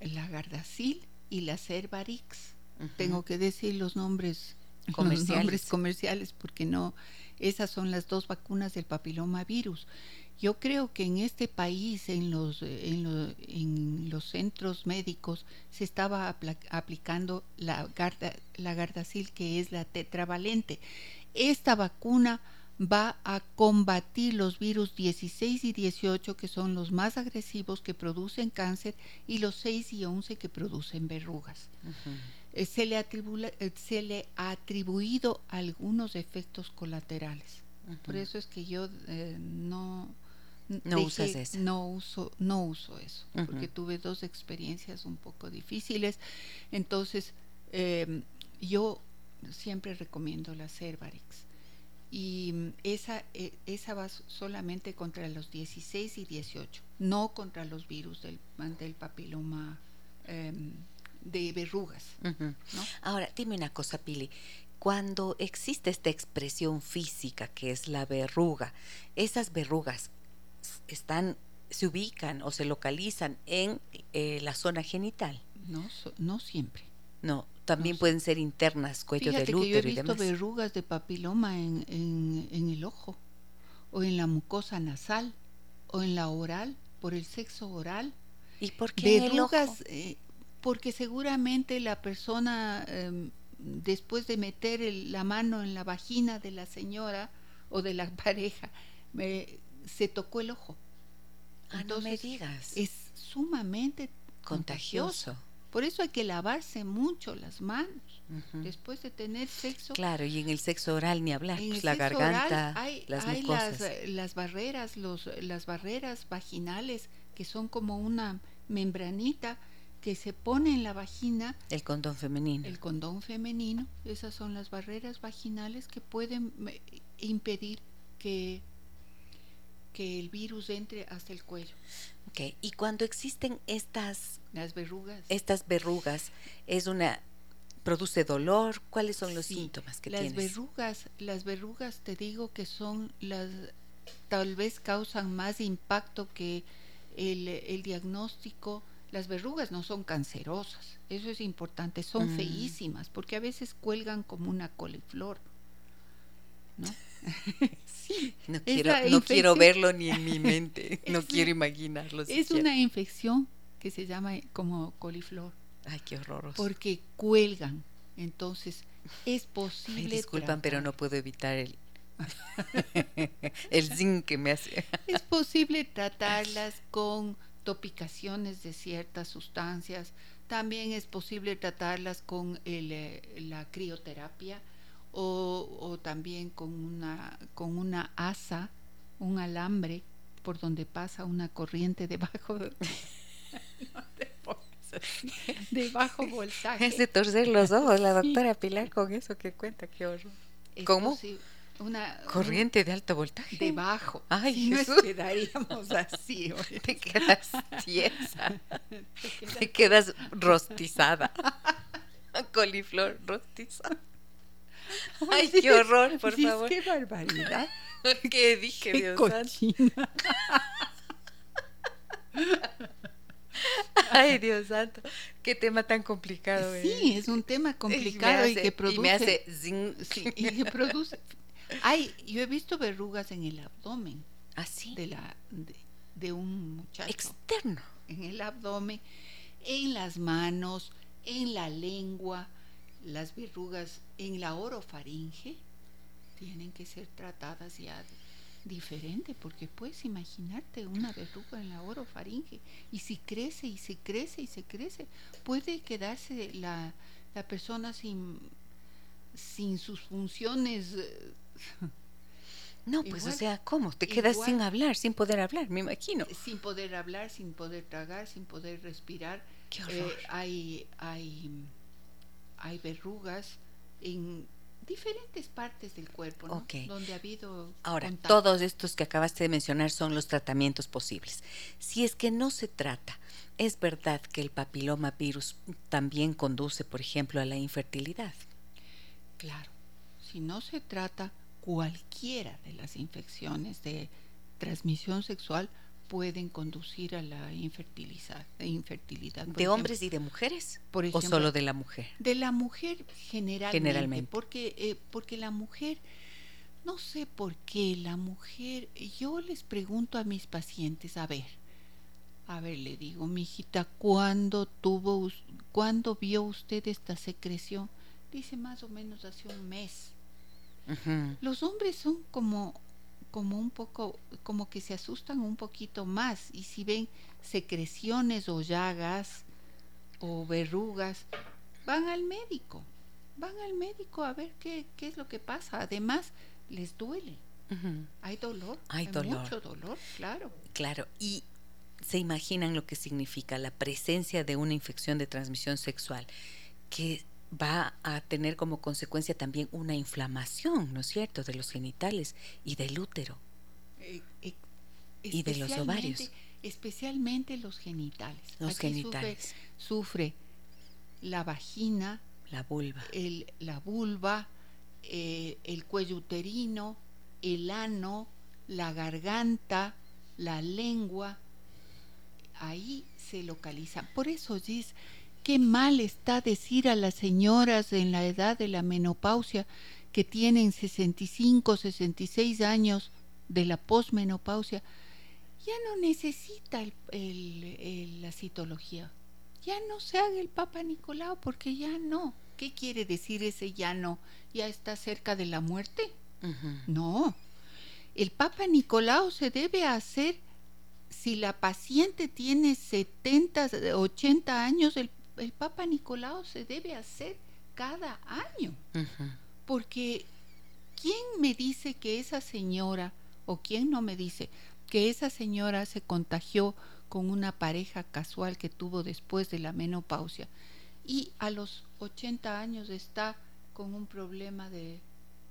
la Gardasil y la Cervarix. Tengo que decir los nombres comerciales. Los nombres comerciales porque no, esas son las dos vacunas del papiloma virus. Yo creo que en este país, en los, en, los centros médicos, se estaba aplicando la, la Gardasil, que es la tetravalente. Esta vacuna va a combatir los virus 16 y 18, que son los más agresivos que producen cáncer, y los 6 y 11 que producen verrugas. Eh, se, le eh, se le ha atribuido algunos efectos colaterales. Por eso es que yo eh, no no usas eso. No uso, no uso eso, porque tuve dos experiencias un poco difíciles. Entonces, em, yo siempre recomiendo la Cervarix. Y mm, esa, e, esa va solamente contra los 16 y 18, no contra los virus del, del papiloma em, de verrugas. Ahora, dime una cosa, Pili cuando existe esta expresión física que es la verruga, esas verrugas están, se ubican o se localizan en eh, la zona genital. No, no siempre. No, también pueden ser internas, cuello de útero que yo he visto verrugas de papiloma en, en, el ojo, o en la mucosa nasal, o en la oral, por el sexo oral. ¿Y por qué verrugas? Eh, porque seguramente la persona, em, después de meter la mano en la vagina de la señora o de la [laughs] pareja, se tocó el ojo. Ah, no me digas. Es sumamente contagioso. Por eso hay que lavarse mucho las manos después de tener sexo. Claro, y en el sexo oral ni hablar, pues, la garganta, hay, las hay las, las, barreras, los, las barreras vaginales que son como una membranita que se pone en la vagina. El condón femenino. El condón femenino. Esas son las barreras vaginales que pueden eh, impedir que, que el virus entre hasta el cuello. Ok, y cuando existen estas... Las verrugas. Estas verrugas, es una... ¿Produce dolor? ¿Cuáles son los síntomas que las tienes? verrugas, las verrugas te digo que son las tal vez causan más impacto que el, el diagnóstico las verrugas no son cancerosas, eso es importante, son mm. feísimas, porque a veces cuelgan como una coliflor. ¿no? [laughs] sí, no, quiero, no quiero verlo ni en mi mente, [laughs] no quiero imaginarlo. Es una infección que se llama como coliflor. Ay, qué horroroso. Porque cuelgan, entonces es posible. Me disculpan, pero no puedo evitar el, [laughs] el zinc que me hace. es posible tratarlas con topicaciones de ciertas sustancias. También es posible tratarlas con eh, la crioterapia o, también con una, con una asa, un alambre por donde pasa una corriente debajo de, [laughs] de bajo voltaje. Es de torcer los ojos la doctora Pilar con eso que cuenta, qué horror. ¿Cómo? una corriente de alto voltaje debajo. Ay, si nos quedaríamos [laughs] así. Te quedas tiesa. Te quedas, rostizada. [laughs] Coliflor rostizada. Ay, qué horror, por favor. Qué barbaridad. [laughs] ¿Qué dije, Dios cochina. Ay, Dios santo, qué tema tan complicado. Sí, es un tema complicado y, que produce. Y me hace y que produce hay, yo he visto verrugas en el abdomen. ¿Así? ¿Ah, de, la, de, un muchacho. Externo. En el abdomen, en las manos, en la lengua, las verrugas en la orofaringe tienen que ser tratadas ya diferente, porque puedes imaginarte una verruga en la orofaringe y si crece y se crece y se crece, puede quedarse la, la persona sin, sin sus funciones eh, no, pues o sea, ¿cómo? Te quedas sin hablar, sin poder hablar, me imagino. Sin poder hablar, sin poder tragar, sin poder respirar. Qué horror. Eh, hay, hay, hay verrugas en diferentes partes del cuerpo, ¿no? Donde ha habido. Ahora, todos estos que acabaste de mencionar son los tratamientos posibles. Si es que no se trata, es verdad que el papiloma virus también conduce, por ejemplo, a la infertilidad. Claro, si no se trata, cualquiera de las infecciones de transmisión sexual pueden conducir a la infertilidad. ¿De hombres y de mujeres? Por ejemplo, ¿O solo de la mujer? De la mujer generalmente. generalmente. Porque, eh, porque la mujer, no sé por qué, la mujer, yo les pregunto a mis pacientes, a ver, a ver, le digo, mi hijita, ¿cuándo tuvo, cuándo vio usted esta secreción? Dice más o menos hace un mes. Los hombres son como, como un poco, como que se asustan un poquito más y si ven secreciones o llagas o verrugas, van al médico, van al médico a ver qué, qué es lo que pasa. Además, les duele. Hay dolor, hay, dolor. mucho dolor, claro. Claro, y se imaginan lo que significa la presencia de una infección de transmisión sexual que va a tener como consecuencia también una inflamación, ¿no es cierto?, de los genitales y del útero. Eh, eh, y de los ovarios. Especialmente los genitales. Los genitales. Sufre, la vagina, la vulva, el, la vulva, eh, el cuello uterino, el ano, la garganta, la lengua. Ahí se localiza. Por eso, Gis, Qué mal está decir a las señoras en la edad de la menopausia que tienen 65, 66 años de la posmenopausia, ya no necesita la citología. Ya no se haga el Papa Nicolau porque ya no. ¿Qué quiere decir ese ya no? ¿Ya está cerca de la muerte? No. El Papa Nicolau se debe hacer si la paciente tiene 70, 80 años, el el Papa Nicolau se debe hacer cada año. Porque ¿quién me dice que esa señora, o quién no me dice, que esa señora se contagió con una pareja casual que tuvo después de la menopausia y a los 80 años está con un problema de,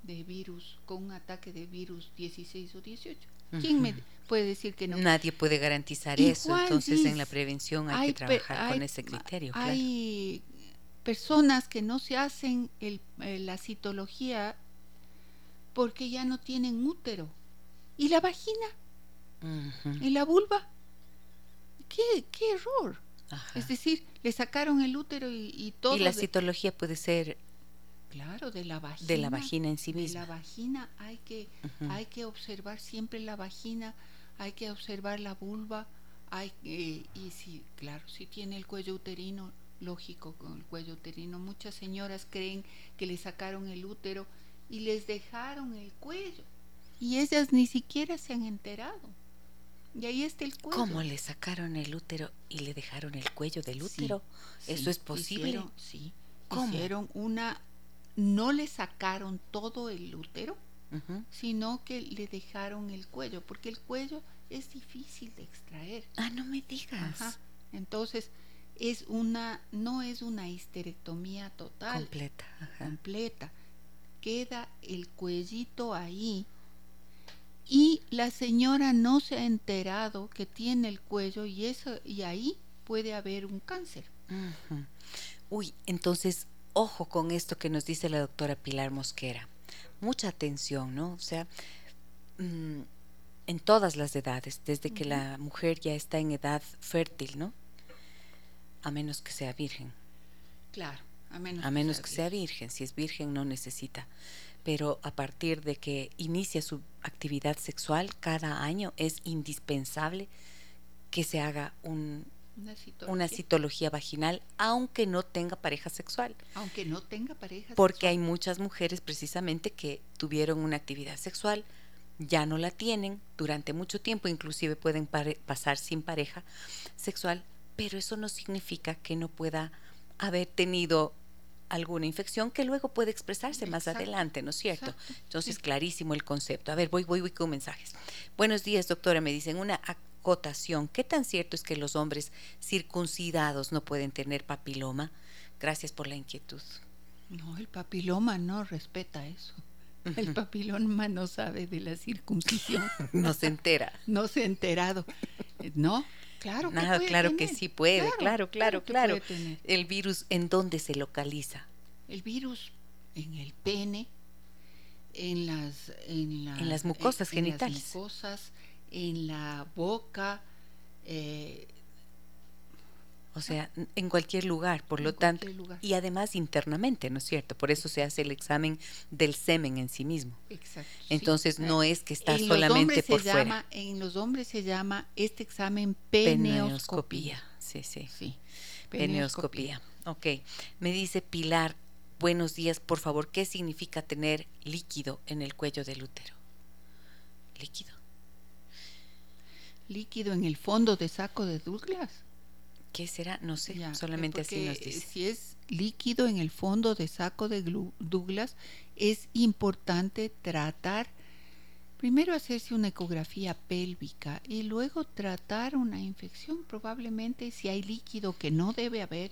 de virus, con un ataque de virus 16 o 18. ¿Quién me puede decir que no? Nadie puede garantizar eso, entonces en la prevención hay, que trabajar con ese criterio. Hay personas que no se hacen el, eh, la citología porque ya no tienen útero. ¿Y la vagina? ¿Y la vulva? ¿Qué, qué error? Es decir, le sacaron el útero y, todo. Y la citología puede ser Claro, de la vagina. De la vagina en sí misma. De la vagina hay que, hay que observar siempre la vagina, hay que observar la vulva, hay, eh, y si, claro, si tiene el cuello uterino, lógico, con el cuello uterino, muchas señoras creen que le sacaron el útero y les dejaron el cuello, y ellas ni siquiera se han enterado. Y ahí está el cuello. ¿Cómo le sacaron el útero y le dejaron el cuello del útero? ¿Eso es posible? sí. Hicieron una no le sacaron todo el útero, sino que le dejaron el cuello, porque el cuello es difícil de extraer. Ah, no me digas. Entonces, es una, no es una histerectomía total. Completa. Completa. Queda el cuellito ahí. Y la señora no se ha enterado que tiene el cuello y eso y ahí puede haber un cáncer. Uy, entonces ojo con esto que nos dice la doctora Pilar Mosquera. Mucha atención, ¿no? O sea, mm, en todas las edades, desde que la mujer ya está en edad fértil, ¿no? A menos que sea virgen. Claro, a menos, a menos que, sea, virgen. Si es virgen no necesita. Pero a partir de que inicia su actividad sexual cada año es indispensable que se haga un, una citología. vaginal, aunque no tenga pareja sexual. Aunque no tenga pareja Porque hay muchas mujeres precisamente que tuvieron una actividad sexual, ya no la tienen durante mucho tiempo, inclusive pueden pasar sin pareja sexual, pero eso no significa que no pueda haber tenido alguna infección que luego puede expresarse más adelante, ¿no es cierto? Entonces, clarísimo el concepto. A ver, voy, voy, voy con mensajes. Buenos días, doctora. Me dicen una acotación. ¿Qué tan cierto es que los hombres circuncidados no pueden tener papiloma? Gracias por la inquietud. No, el papiloma no respeta eso. El papiloma no sabe de la circuncisión. [laughs] no se entera. No se ha enterado. No, claro que claro que sí puede, claro, claro, claro. El virus, ¿en dónde se localiza? El virus en el pene, en las en, las mucosas genitales. En las mucosas, en la boca. Eh, o sea, en cualquier lugar, por lo tanto, y además internamente, ¿no es cierto? Por eso se hace el examen del semen en sí mismo. Exacto. Entonces no es que está solamente por fuera. en los hombres se llama este examen peneoscopía. Sí, sí. Sí. Peneoscopía. Ok. Me dice Pilar, buenos días, por favor, ¿qué significa tener líquido en el cuello del útero? Líquido líquido en el fondo de saco de Douglas. ¿Qué será? No sé, solamente así nos dice. Si es líquido en el fondo de saco de Douglas, es importante tratar, primero hacerse una ecografía pélvica y luego tratar una infección. Probablemente si hay líquido que no debe haber,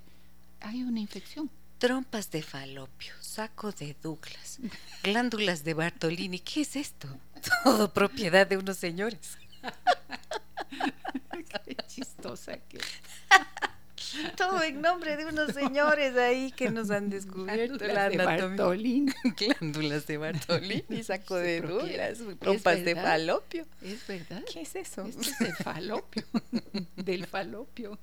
hay una infección. Trompas de falopio, saco de Douglas, [laughs] glándulas de Bartolini, ¿qué es esto? [laughs] Todo propiedad de unos señores. [laughs] Qué chistosa que. [laughs] Todo en nombre de unos señores ahí que nos han [laughs] descubierto la anatomía. Glándulas de Bartolini, [laughs] saco de duras, trompas de falopio. Es verdad. ¿Qué es eso? Esto es el falopio. del falopio.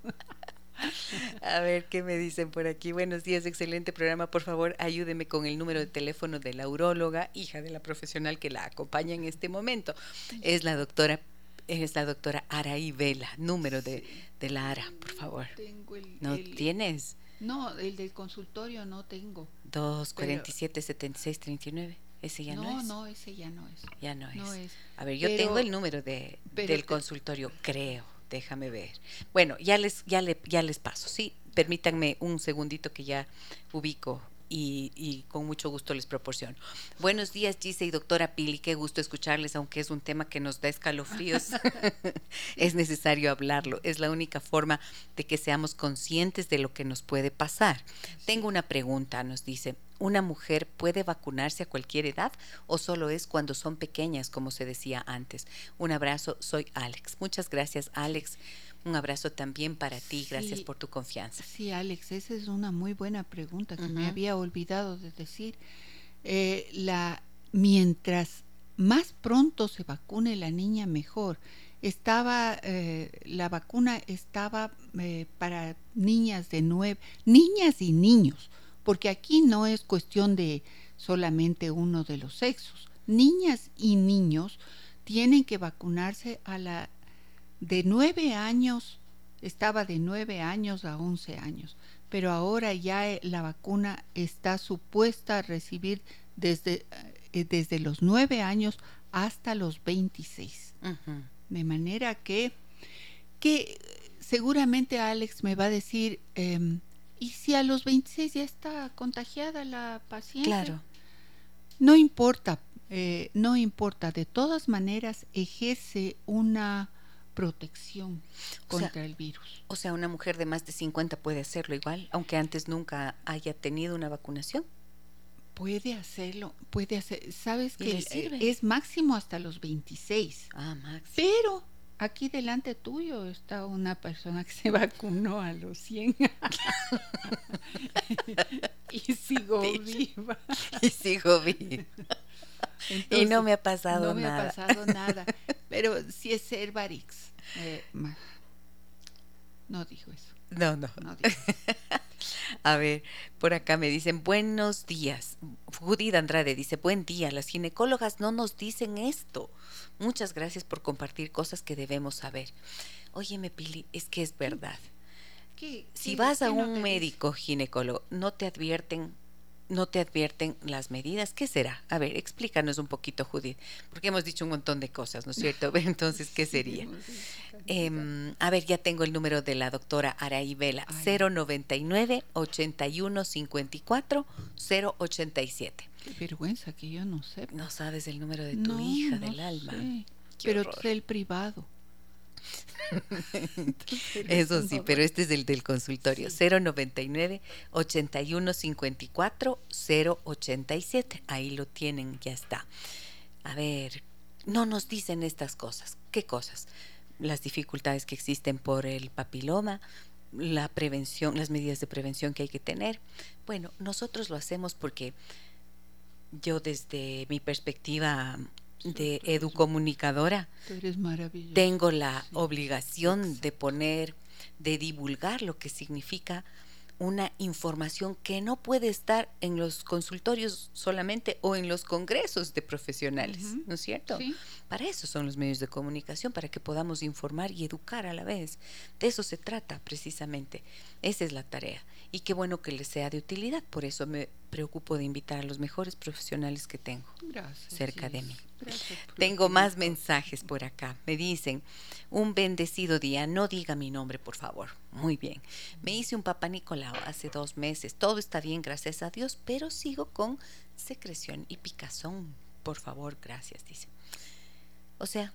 A ver qué me dicen por aquí. Buenos días, excelente programa. Por favor, ayúdeme con el número de teléfono de la uróloga, hija de la profesional que la acompaña en este momento. Es la doctora es la doctora Araí Vela, número de, de la ARA, por favor. ¿No tienes? No, el del consultorio no tengo. 247-7639. Ese ya no, no, es. No, ese ya no es. Ya no, es. A ver, yo tengo el número de, del consultorio, creo. Déjame ver. Bueno, ya les, ya, le, ya les paso, ¿sí? Permítanme un segundito que ya ubico y, con mucho gusto les proporciono. Buenos días, Gise y doctora Pili, qué gusto escucharles, aunque es un tema que nos da escalofríos. [laughs] es necesario hablarlo, es la única forma de que seamos conscientes de lo que nos puede pasar. Tengo una pregunta, nos dice, ¿una mujer puede vacunarse a cualquier edad o solo es cuando son pequeñas, como se decía antes? Un abrazo, soy Alex. Muchas gracias, Alex. Un abrazo también para ti, gracias por tu confianza. Sí, Alex, esa es una muy buena pregunta que me había olvidado de decir. Eh, la, mientras más pronto se vacune la niña, mejor. Estaba, eh, la vacuna estaba eh, para niñas de nueve, niñas y niños, porque aquí no es cuestión de solamente uno de los sexos. Niñas y niños tienen que vacunarse a la de nueve años, estaba de nueve años a once años, pero ahora ya eh, la vacuna está supuesta a recibir desde, eh, desde los nueve años hasta los 26. De manera que, que seguramente Alex me va a decir, em, ¿y si a los 26 ya está contagiada la paciente? Claro. No importa, eh, no importa, de todas maneras ejerce una protección contra el virus. O sea, una mujer de más de 50 puede hacerlo igual, aunque antes nunca haya tenido una vacunación. Puede hacerlo, puede hacer. Sabes que es máximo hasta los 26. Ah, máximo. Pero aquí delante tuyo está una persona que se [laughs] vacunó a los 100 [laughs] [laughs] y sigo viva. Y sigo viva. Y no me ha pasado nada. No me ha pasado nada. Pero si es Cervarix. Eh, no dijo eso. No, no. [laughs] A ver, por acá me dicen buenos días. Judith Andrade dice, buen día, las ginecólogas no nos dicen esto. Muchas gracias por compartir cosas que debemos saber. Óyeme, Pili, es que es verdad. si vas a un médico ginecólogo, no te advierten no te advierten las medidas. ¿Qué será? A ver, explícanos un poquito, Judith, porque hemos dicho un montón de cosas, ¿no es cierto? [laughs] Entonces, ¿qué sería? Em, a ver, ya tengo el número de la doctora Araí Vela, 099 8154 087. Qué vergüenza que yo no sé. No sabes el número de tu hija del alma. Pero es el privado. [laughs] Eso sí, pero este es el del consultorio. 099 8154 087. Ahí lo tienen, ya está. A ver, no nos dicen estas cosas. ¿Qué cosas? Las dificultades que existen por el papiloma, la prevención, las medidas de prevención que hay que tener. Bueno, nosotros lo hacemos porque yo desde mi perspectiva de educomunicadora, tengo la obligación de poner, de divulgar lo que significa una información que no puede estar en los consultorios solamente o en los congresos de profesionales, ¿no es cierto? Para eso son los medios de comunicación, para que podamos informar y educar a la vez. De eso se trata precisamente. Esa es la tarea. Y qué bueno que les sea de utilidad. Por eso me preocupo de invitar a los mejores profesionales que tengo cerca de mí. Tengo más mensajes por acá. Me dicen, un bendecido día, no diga mi nombre, por favor. Muy bien. Me hice un papá Nicolau hace dos meses. Todo está bien, gracias a Dios, pero sigo con secreción y picazón. Por favor, gracias, dice. O sea,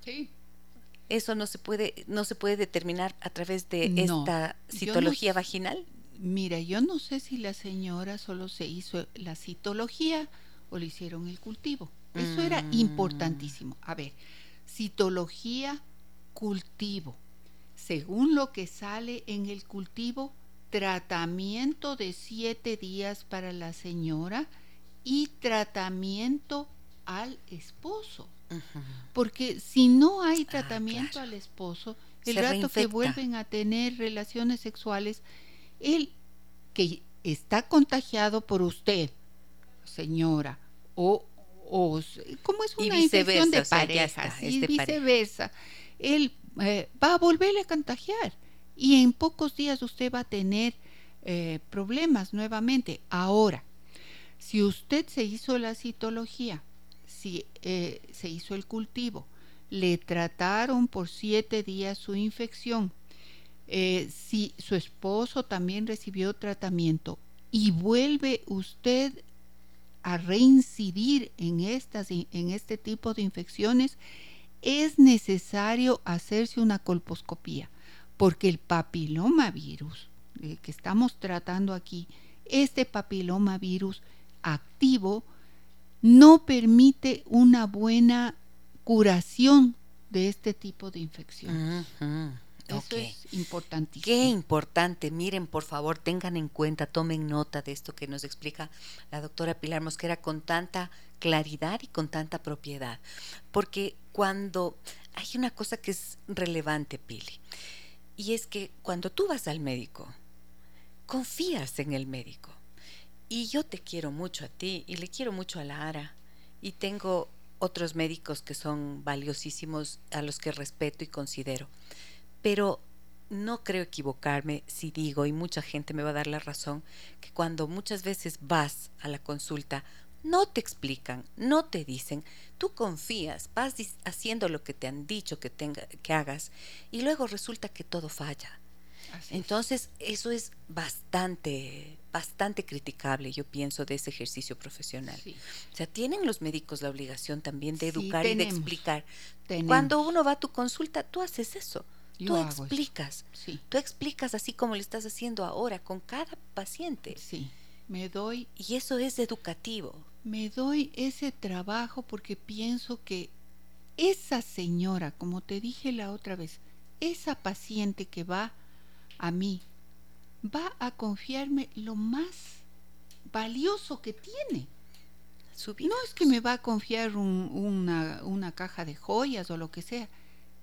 eso no se puede, no se puede determinar a través de esta citología vaginal. Mira, yo no sé si la señora solo se hizo la citología o le hicieron el cultivo. Eso era mm. importantísimo. A ver, citología, cultivo. Según lo que sale en el cultivo, tratamiento de siete días para la señora y tratamiento al esposo. Porque si no hay ah, tratamiento al esposo, el rato que vuelven a tener relaciones sexuales, él que está contagiado por usted, señora, o, o como es una infección de pareja, y viceversa, él eh, va a volverle a contagiar y en pocos días usted va a tener eh, problemas nuevamente. Ahora, si usted se hizo la citología, si eh, se hizo el cultivo, le trataron por siete días su infección, eh, si su esposo también recibió tratamiento y vuelve usted a reincidir en, estas, en este tipo de infecciones, es necesario hacerse una colposcopía, porque el papilomavirus eh, que estamos tratando aquí, este papilomavirus activo, no permite una buena curación de este tipo de infecciones. Eso es importantísimo. Qué importante. Miren, por favor, tengan en cuenta, tomen nota de esto que nos explica la doctora Pilar Mosquera con tanta claridad y con tanta propiedad. Porque cuando hay una cosa que es relevante, Pili, y es que cuando tú vas al médico, confías en el médico. Y yo te quiero mucho a ti y le quiero mucho a la Ara. Y tengo otros médicos que son valiosísimos a los que respeto y considero pero no creo equivocarme si digo, y mucha gente me va a dar la razón, que cuando muchas veces vas a la consulta, no te explican, no te dicen, tú confías, vas haciendo lo que te han dicho que, tenga, que hagas y luego resulta que todo falla. Entonces, eso es bastante, bastante criticable, yo pienso, de ese ejercicio profesional. O sea, tienen los médicos la obligación también de educar y de explicar. Cuando uno va a tu consulta, tú haces eso tú explicas. Tú explicas así como lo estás haciendo ahora con cada paciente. Sí. Me doy. Y eso es educativo. Me doy ese trabajo porque pienso que esa señora, como te dije la otra vez, esa paciente que va a mí, va a confiarme lo más valioso que tiene. No es que me va a confiar una, una caja de joyas o lo que sea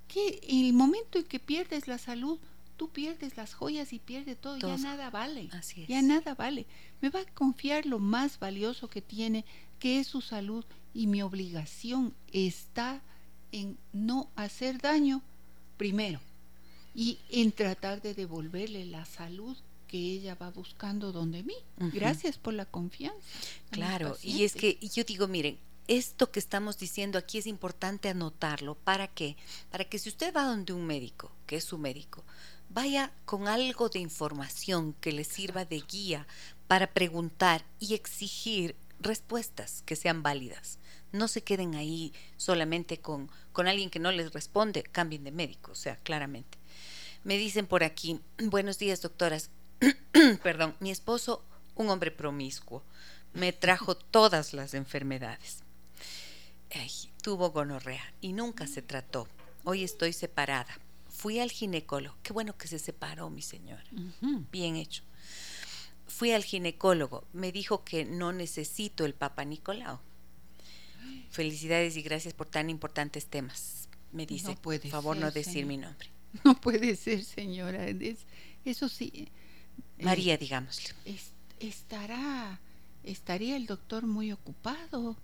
que el momento en que pierdes la salud, tú pierdes las joyas y pierdes todo, ya nada vale. Así es. Ya nada vale. Me va a confiar lo más valioso que tiene, que es su salud, y mi obligación está en no hacer daño primero y en tratar de devolverle la salud que ella va buscando donde mí. Gracias por la confianza. Claro, y es que yo digo, miren, esto que estamos diciendo aquí es importante anotarlo. ¿Para qué? Para que si usted va donde un médico, que es su médico, vaya con algo de información que le sirva de guía para preguntar y exigir respuestas que sean válidas. No se queden ahí solamente con, con alguien que no les responde, cambien de médico, o sea, claramente. Me dicen por aquí, [clears throat] buenos días doctoras, [clears throat] perdón, mi esposo, un hombre promiscuo, me trajo todas las enfermedades tuvo gonorrea y nunca se trató. Hoy estoy separada. Fui al ginecólogo. Qué bueno que se separó, mi señora. Bien hecho. Fui al ginecólogo. Me dijo que no necesito el Papa Nicolau. Felicidades y gracias por tan importantes temas. Me dice, por favor, no decir mi nombre. [laughs] No puede ser, señora. eso sí. María, eh, digámosle. estará, estaría el doctor muy ocupado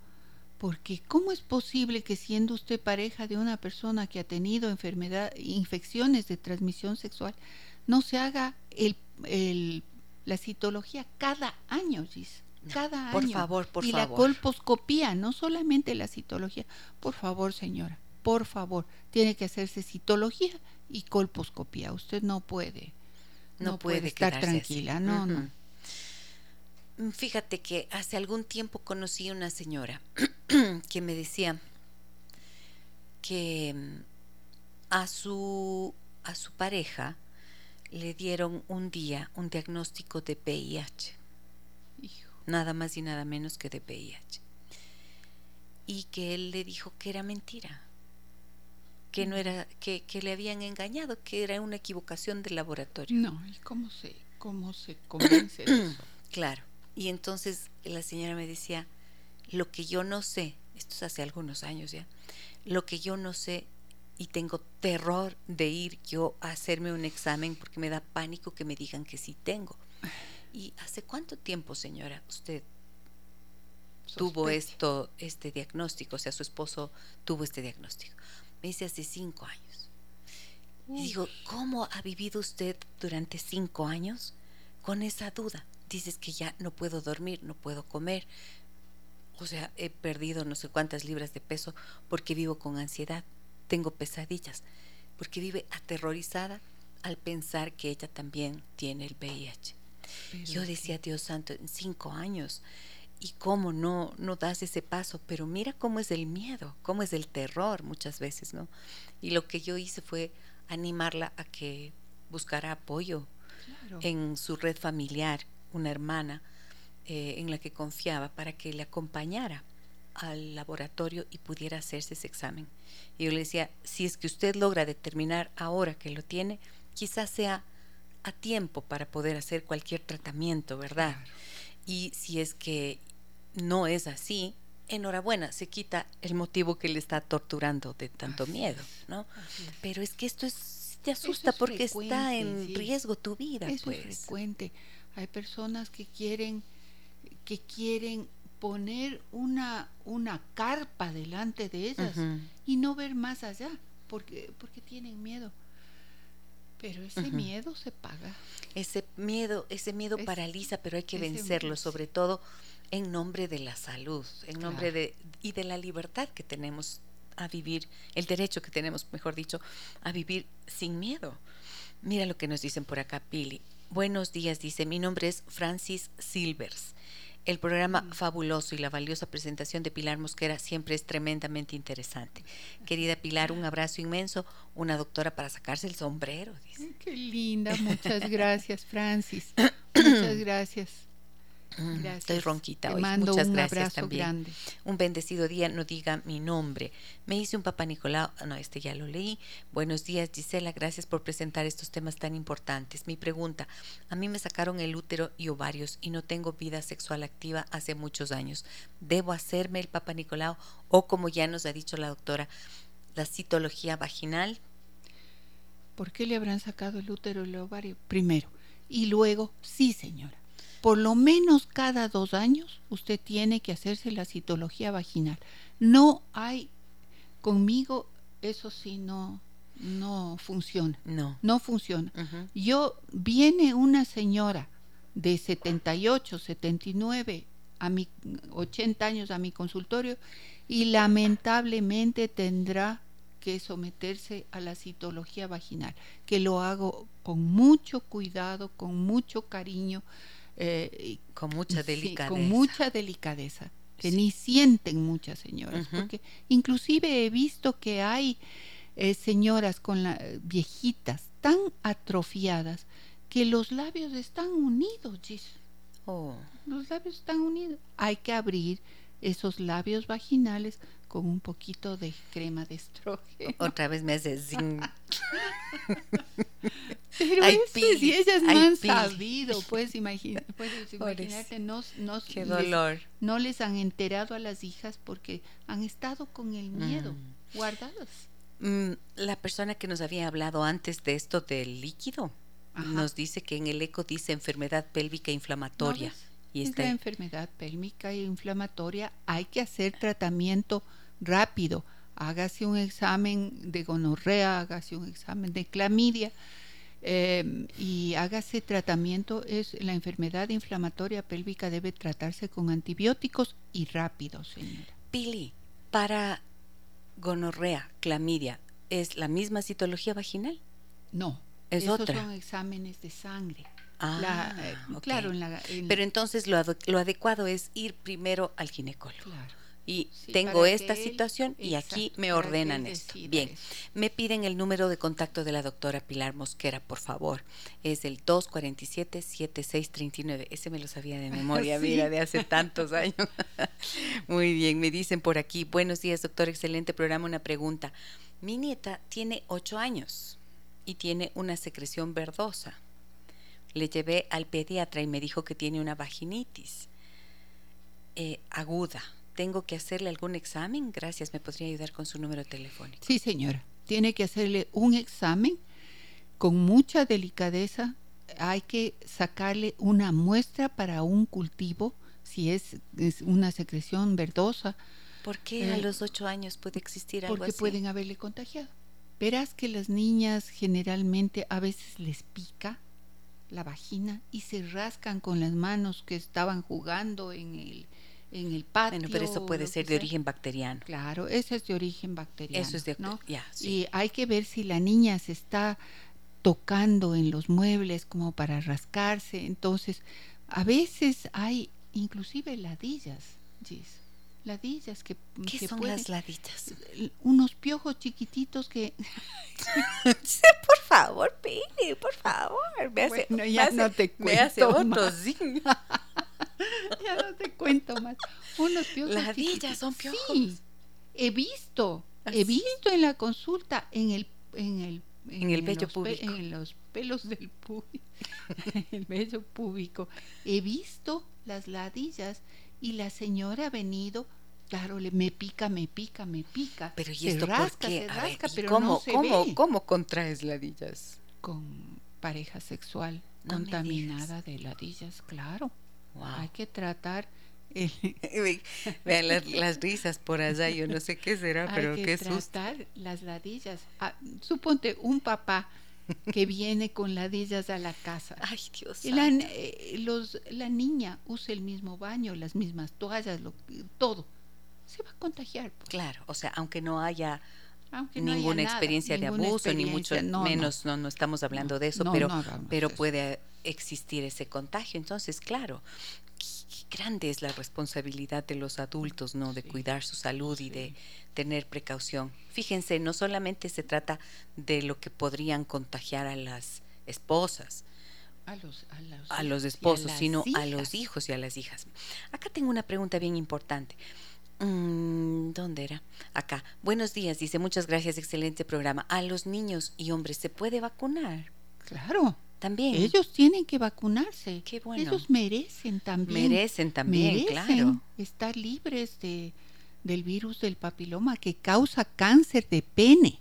porque ¿cómo es posible que siendo usted pareja de una persona que ha tenido enfermedad, infecciones de transmisión sexual, no se haga el, la citología cada año, Gis? Cada por año. favor, por y favor. Y la colposcopía, no solamente la citología. Por favor, señora, por favor, tiene que hacerse citología y colposcopía. Usted no puede, no, puede, estar tranquila, no, no. Mm, fíjate que hace algún tiempo conocí una señora [clears throat] que me decía que mm, a su, a su pareja le dieron un día un diagnóstico de VIH. Nada más y nada menos que de VIH. Y que él le dijo que era mentira, que no era, que, que le habían engañado, que era una equivocación del laboratorio. No, ¿y cómo se, cómo se convence de eso? [clears throat] Claro. Y entonces la señora me decía, lo que yo no sé, esto es hace algunos años ya, lo que yo no sé y tengo terror de ir yo a hacerme un examen porque me da pánico que me digan que sí tengo. ¿Y hace cuánto tiempo, señora, usted tuvo esto, este diagnóstico? O sea, su esposo tuvo este diagnóstico. Me dice hace cinco años. Y digo, ¿cómo ha vivido usted durante cinco años con esa duda? Dices que ya no puedo dormir, no puedo comer. O sea, he perdido no sé cuántas libras de peso porque vivo con ansiedad, tengo pesadillas, porque vive aterrorizada al pensar que ella también tiene el VIH. Yo decía, Dios santo, en cinco años, ¿y cómo no, no das ese paso? Pero mira cómo es el miedo, cómo es el terror muchas veces, ¿no? Y lo que yo hice fue animarla a que buscara apoyo en su red familiar, una hermana eh, en la que confiaba para que le acompañara al laboratorio y pudiera hacerse ese examen. Y yo le decía, si es que usted logra determinar ahora que lo tiene, quizás sea a tiempo para poder hacer cualquier tratamiento, ¿verdad? Y si es que no es así, enhorabuena, se quita el motivo que le está torturando de tanto miedo, ¿no? Pero es que esto es te asusta porque está en riesgo tu vida, Eso pues. es frecuente. Hay personas que quieren que quieren poner una una carpa delante de ellas y no ver más allá porque porque tienen miedo. Pero ese miedo se paga. Ese miedo, ese miedo paraliza, pero hay que vencerlo, sobre todo en nombre de la salud, en nombre de y de la libertad que tenemos a vivir, el derecho que tenemos, mejor dicho, a vivir sin miedo. Mira lo que nos dicen por acá, Pili. Buenos días, dice, mi nombre es Francis Silvers. El programa fabuloso y la valiosa presentación de Pilar Mosquera siempre es tremendamente interesante. Querida Pilar, un abrazo inmenso, una doctora para sacarse el sombrero. Dice. Qué linda, muchas [laughs] gracias, Francis. [coughs] muchas gracias. Gracias. Estoy ronquita hoy. Muchas gracias también. Un bendecido día, no diga mi nombre. Me hice un papá Nicolau, ah, no, este ya lo leí. Buenos días, Gisela, gracias por presentar estos temas tan importantes. Mi pregunta, a mí me sacaron el útero y ovarios y no tengo vida sexual activa hace muchos años. ¿Debo hacerme el papá Nicolau o como ya nos ha dicho la doctora, la citología vaginal? ¿Por qué le habrán sacado el útero y el ovario? Primero. Y luego, sí, señora por lo menos cada dos años usted tiene que hacerse la citología vaginal. No hay, conmigo eso sí no, no funciona. No. No funciona. Yo, viene una señora de 78, 79, a mi 80 años a mi consultorio y lamentablemente tendrá que someterse a la citología vaginal, que lo hago con mucho cuidado, con mucho cariño, eh, con mucha delicadeza. con mucha delicadeza, que ni sienten muchas señoras, porque inclusive he visto que hay eh, señoras con la, viejitas tan atrofiadas que los labios están unidos, oh. Los labios están unidos. Hay que abrir esos labios vaginales con un poquito de crema de estrógeno. [laughs] Otra vez me hace zing. [laughs] Pero si ellas no han sabido, puedes, imaginar, puedes [laughs] imaginarte, no, no, Qué dolor. no les han enterado a las hijas porque han estado con el miedo, mm. guardadas. Mm, la persona que nos había hablado antes de esto del líquido nos dice que en el eco dice enfermedad pélvica inflamatoria. y es la enfermedad pélvica e inflamatoria. Hay que hacer tratamiento rápido. Hágase un examen de gonorrea, hágase un examen de clamidia em, y hágase tratamiento. Es la enfermedad inflamatoria pélvica debe tratarse con antibióticos y rápido, señora. Pili, para gonorrea, clamidia, ¿es la misma citología vaginal? No, es esos otra. son exámenes de sangre. Ah, eh, claro, pero entonces lo, lo, adecuado es ir primero al ginecólogo. Claro y tengo esta situación y aquí me ordenan esto. Bien, me piden el número de contacto de la doctora Pilar Mosquera, por favor. Es el 247-7639. Ese me lo sabía de [laughs] memoria, mira, de hace tantos años. [laughs] Muy bien, me dicen por aquí, buenos días, doctor, excelente programa, una pregunta. Mi nieta tiene ocho años y tiene una secreción verdosa. Le llevé al pediatra y me dijo que tiene una vaginitis eh, aguda tengo que hacerle algún examen? Gracias, ¿me podría ayudar con su número telefónico? Sí, señora. Tiene que hacerle un examen con mucha delicadeza. Hay que sacarle una muestra para un cultivo, si es, una secreción verdosa. ¿Por qué a eh, los ocho años puede existir algo porque pueden haberle contagiado. Verás que las niñas generalmente a veces les pica la vagina y se rascan con las manos que estaban jugando en el, en el patio. Bueno, pero eso puede ser de origen bacteriano. Claro, eso es de origen bacteriano. Eso es de, ¿no? Ya, Y hay que ver si la niña se está tocando en los muebles como para rascarse. Entonces, a veces hay inclusive ladillas, Gis ladillas que ¿Qué son las ladillas? Unos piojos chiquititos que [laughs] por favor, Pili, por favor. Me hace, bueno, ya no te cuento. Me hace otro [laughs] [laughs] ya no te cuento más. Unos piojos Ladillas son piojos. Sí, he visto, he ¿Ah, visto en la consulta en el en el en, el vello público. en los pelos del público, [laughs] el vello público. He visto las ladillas y la señora ha venido claro, le, me pica, me pica, me pica. Pero ¿y esto rasca, Se rasca, pero ¿cómo, no se cómo, ¿Cómo contraes ladillas? Con pareja sexual contaminada de ladillas, claro. Hay que tratar... [laughs] Vean las, risas por allá, yo no sé qué será, [laughs] pero Hay que qué tratar las ladillas. Ah, suponte un papá que [laughs] viene con ladillas a la casa. Ay, Dios. Y la, eh, los, la niña usa el mismo baño, las mismas toallas, lo, todo. Se va a contagiar. Pues. Claro, o sea, aunque no haya ninguna experiencia de abuso, ni mucho menos, no. no, estamos hablando de eso, pero, pero puede existir ese contagio. Entonces, claro, qué grande es la responsabilidad de los adultos, ¿no? De cuidar su salud y de tener precaución. Fíjense, no solamente se trata de lo que podrían contagiar a las esposas, a los, a los, esposos, sino a los hijos y a las hijas. Acá tengo una pregunta bien importante. Mm, ¿Dónde era? Acá. Buenos días, dice, muchas gracias, excelente programa. A los niños y hombres se puede vacunar. Claro. También. Ellos tienen que vacunarse. Qué bueno. Ellos merecen también. Merecen también, claro. Estar libres de, del virus del papiloma que causa cáncer de pene.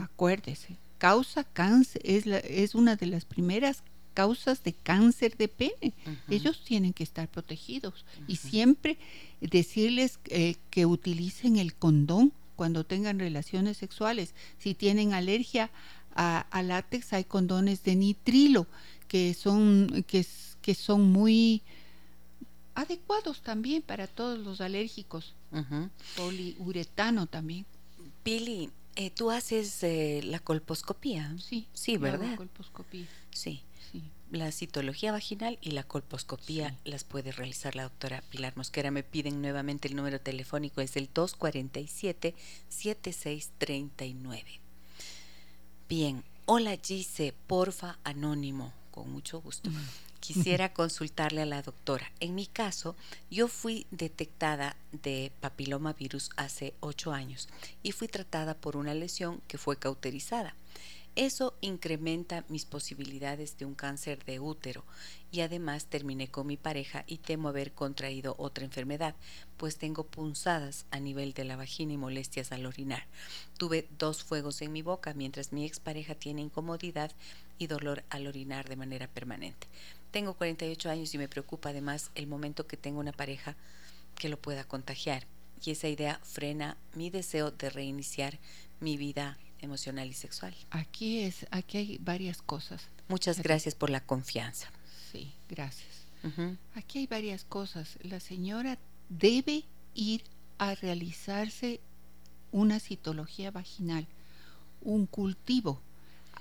Acuérdese, causa cáncer, es, la, es una de las primeras causas de cáncer de pene. Ellos tienen que estar protegidos y siempre decirles eh, que utilicen el condón cuando tengan relaciones sexuales. Si tienen alergia a, látex hay condones de nitrilo que son, que, que son muy adecuados también para todos los alérgicos. Poliuretano también. Pili, eh, ¿tú haces eh, la colposcopía? Sí. Sí, ¿verdad? La colposcopía. Sí. Sí. La citología vaginal y la colposcopía las puede realizar la doctora Pilar Mosquera. Me piden nuevamente el número telefónico, es el 247-7639. Bien, hola Gise, porfa, anónimo, con mucho gusto. [laughs] Quisiera consultarle a la doctora. En mi caso, yo fui detectada de papilomavirus hace ocho años y fui tratada por una lesión que fue cauterizada. Eso incrementa mis posibilidades de un cáncer de útero y además terminé con mi pareja y temo haber contraído otra enfermedad, pues tengo punzadas a nivel de la vagina y molestias al orinar. Tuve dos fuegos en mi boca mientras mi expareja tiene incomodidad y dolor al orinar de manera permanente. Tengo 48 años y me preocupa además el momento que tengo una pareja que lo pueda contagiar y esa idea frena mi deseo de reiniciar mi vida emocional y sexual. Aquí es, aquí hay varias cosas. Muchas gracias por la confianza. Sí, gracias. Aquí hay varias cosas. La señora debe ir a realizarse una citología vaginal, un cultivo,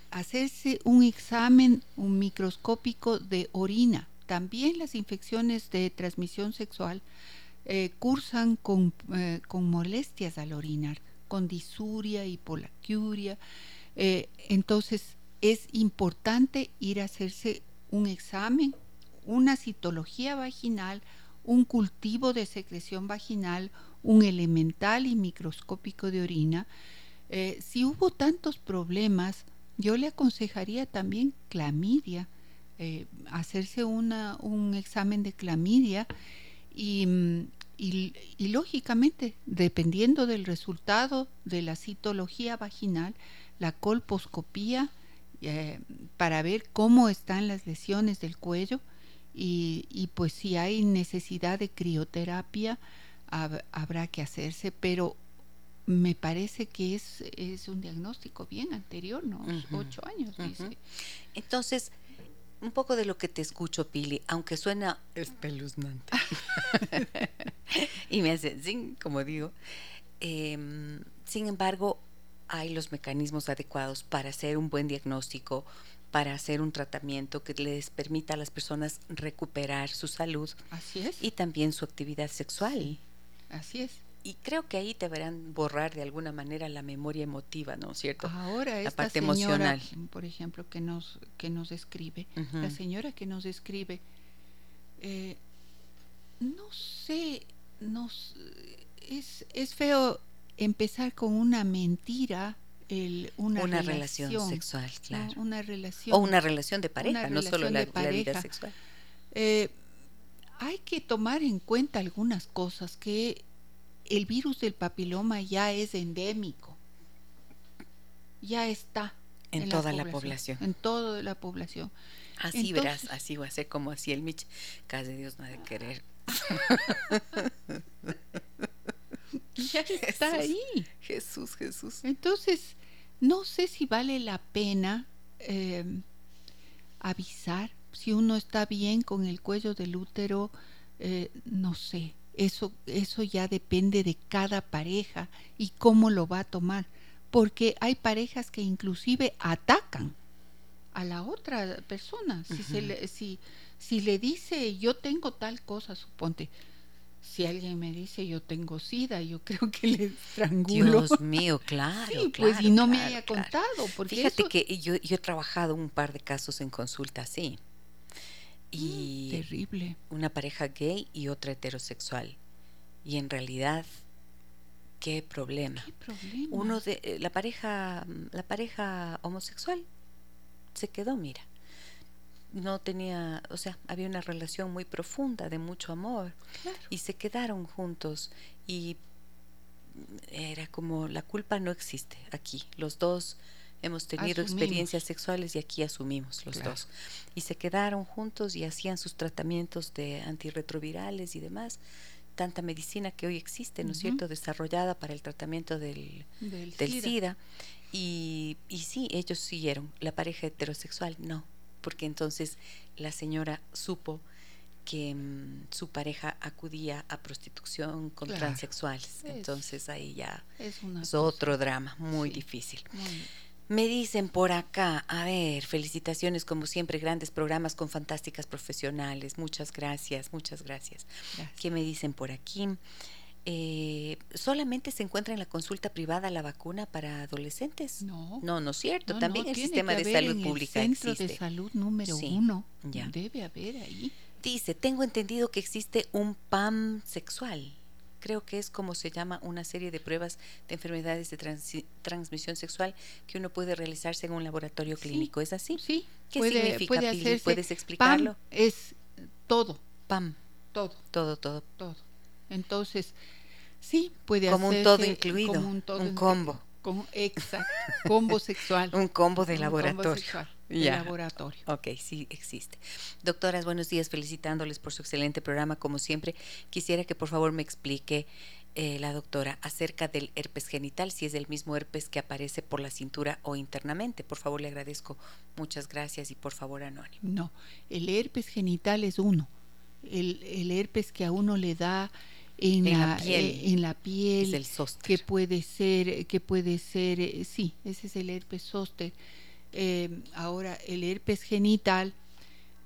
hacerse un examen un microscópico de orina. También las infecciones de transmisión sexual eh, cursan con, eh, con molestias al orinar con disuria, hipolacuria. Eh, entonces es importante ir a hacerse un examen, una citología vaginal, un cultivo de secreción vaginal, un elemental y microscópico de orina. Eh, si hubo tantos problemas, yo le aconsejaría también clamidia, eh, hacerse una, un examen de clamidia y mm, y, lógicamente, dependiendo del resultado de la citología vaginal, la colposcopía eh, para ver cómo están las lesiones del cuello y, pues si hay necesidad de crioterapia habrá que hacerse, pero me parece que es, es un diagnóstico bien anterior, ¿no? Ocho años, dice. Entonces, un poco de lo que te escucho, Pili, aunque suena espeluznante. [laughs] y me hace, sin, como digo. Em, sin embargo, hay los mecanismos adecuados para hacer un buen diagnóstico, para hacer un tratamiento que les permita a las personas recuperar su salud. Así es. Y también su actividad sexual. Así es. Y creo que ahí deberán borrar de alguna manera la memoria emotiva, ¿no es cierto? Ahora la parte emocional. Por ejemplo, que nos que nos escribe, la señora que nos escribe, eh, no sé, nos es, es feo empezar con una mentira una, relación, sexual, claro. Una relación. O una relación de pareja, no solo la, vida sexual. Eh, hay que tomar en cuenta algunas cosas, que el virus del papiloma ya es endémico, ya está. En, toda la población, En toda la población. Así verás, así va a ser como así el Mich. Casi Dios no ha de querer. [laughs] ya [laughs] está ahí. Jesús, Jesús. Entonces, no sé si vale la pena em, avisar si uno está bien con el cuello del útero, eh, no sé. Eso, eso ya depende de cada pareja y cómo lo va a tomar. Porque hay parejas que inclusive atacan a la otra persona. Si, se le, si, si le dice yo tengo tal cosa, suponte, si alguien me dice yo tengo sida, yo [laughs] creo que le estrangulo. Dios mío, claro. Sí, pues y no me haya contado. Porque Fíjate que yo, yo he trabajado un par de casos en consulta así. Y mm, terrible. Una pareja gay y otra heterosexual. Y en realidad, qué problema. ¿Qué problema? Uno de eh, la pareja, la pareja homosexual se quedó, mira no tenía, o sea, había una relación muy profunda de mucho amor y se quedaron juntos y era como la culpa no existe aquí. Los dos hemos tenido experiencias sexuales y aquí asumimos los dos. Y se quedaron juntos y hacían sus tratamientos de antirretrovirales y demás. Tanta medicina que hoy existe, ¿no es cierto?, desarrollada para el tratamiento del, del, SIDA. Y, y sí, ellos siguieron. La pareja heterosexual no porque entonces la señora supo que mm, su pareja acudía a prostitución con transexuales. entonces ahí ya es, otro drama muy difícil. Me dicen por acá, a ver, felicitaciones como siempre, grandes programas con fantásticas profesionales. Muchas gracias, muchas gracias. gracias. ¿Qué me dicen por aquí? eh, solamente se encuentra en la consulta privada la vacuna para adolescentes. No, no, no es cierto. También el sistema de salud pública el centro de salud número uno. Debe haber ahí. Dice, tengo entendido que existe un PAM sexual. Creo que es como se llama una serie de pruebas de enfermedades de transmisión sexual que uno puede realizarse en un laboratorio clínico. ¿Es así? Sí. ¿Qué significa, ¿Puedes explicarlo? PAM es todo. PAM. Todo. Todo, todo. Todo. Entonces, Sí, puede como un todo incluido, como un, combo. exacto, combo sexual. [laughs] un combo de laboratorio. De laboratorio. Ok, sí existe. Doctoras, buenos días, felicitándoles por su excelente programa, como siempre. Quisiera que por favor me explique eh, la doctora acerca del herpes genital, si es el mismo herpes que aparece por la cintura o internamente. Por favor, le agradezco. Muchas gracias y por favor, anónimo. No, el herpes genital es uno. El, el herpes que a uno le da en, la, piel, eh, en la piel que puede ser que puede ser eh, sí ese es el herpes zóster eh, ahora el herpes genital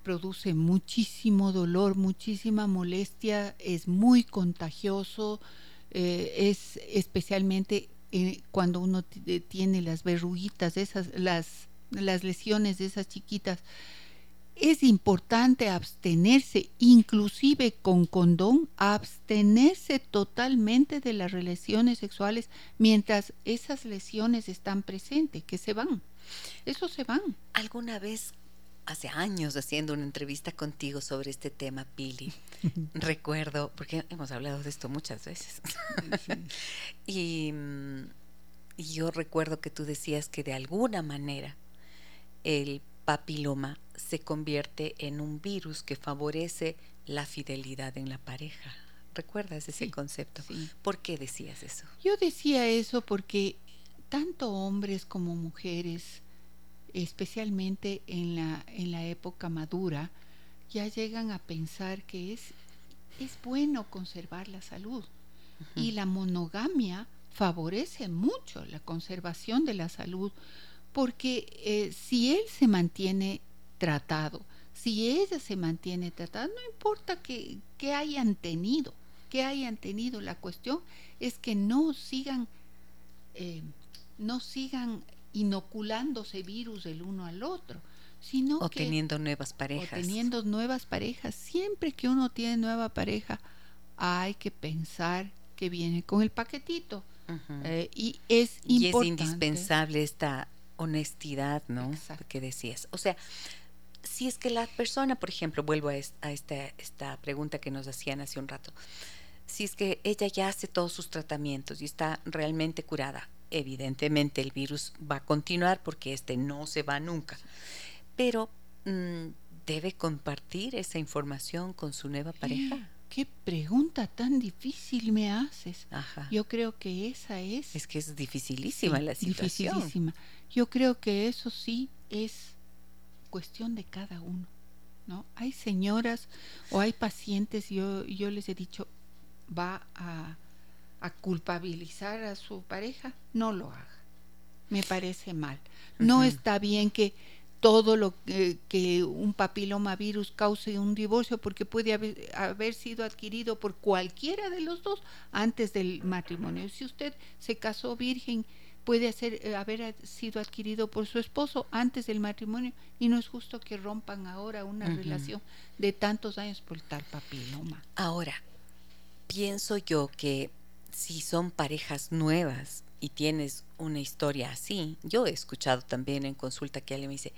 produce muchísimo dolor muchísima molestia es muy contagioso es especialmente cuando uno tiene las verruguitas esas las las lesiones de esas chiquitas es importante abstenerse, inclusive con condón, abstenerse totalmente de las relaciones sexuales mientras esas lesiones están presentes, que se van. Eso se van. ¿Alguna vez, hace años, haciendo una entrevista contigo sobre este tema, Pili, [laughs] recuerdo, porque hemos hablado de esto muchas veces, [laughs] y, y yo recuerdo que tú decías que de alguna manera el papiloma se convierte en un virus que favorece la fidelidad en la pareja. ¿Recuerdas ese concepto? ¿Por qué decías eso? Yo decía eso porque tanto hombres como mujeres, especialmente en la, en la época madura, ya llegan a pensar que es, es bueno conservar la salud. Y la monogamia favorece mucho la conservación de la salud, porque eh, si él se mantiene tratado, si ella se mantiene tratada, no importa que, que hayan tenido, que hayan tenido, la cuestión es que no sigan, eh, no sigan inoculándose virus del uno al otro, sino o teniendo nuevas parejas. O teniendo nuevas parejas. Siempre que uno tiene nueva pareja, hay que pensar que viene con el paquetito. Eh, y es y es indispensable esta honestidad, ¿no? Que decías. O sea, si es que la persona, por ejemplo, vuelvo a, esta, esta pregunta que nos hacían hace un rato, si es que ella ya hace todos sus tratamientos y está realmente curada, evidentemente el virus va a continuar porque este no se va nunca, pero mm, debe compartir esa información con su nueva pareja. Qué pregunta tan difícil me haces. Yo creo que esa es. Es que es dificilísima la situación. Dificilísima. Yo creo que eso sí es cuestión de cada uno. ¿no? Hay señoras o hay pacientes, yo, yo les he dicho, va a, a culpabilizar a su pareja, no lo haga. Me parece mal. No está bien que todo lo que un papilomavirus cause un divorcio porque puede haber, sido adquirido por cualquiera de los dos antes del matrimonio. Si usted se casó virgen, puede eh, haber sido adquirido por su esposo antes del matrimonio y no es justo que rompan ahora una relación de tantos años por tal papiloma. Ahora, pienso yo que si son parejas nuevas y tienes una historia así, yo he escuchado también en consulta que alguien me dice,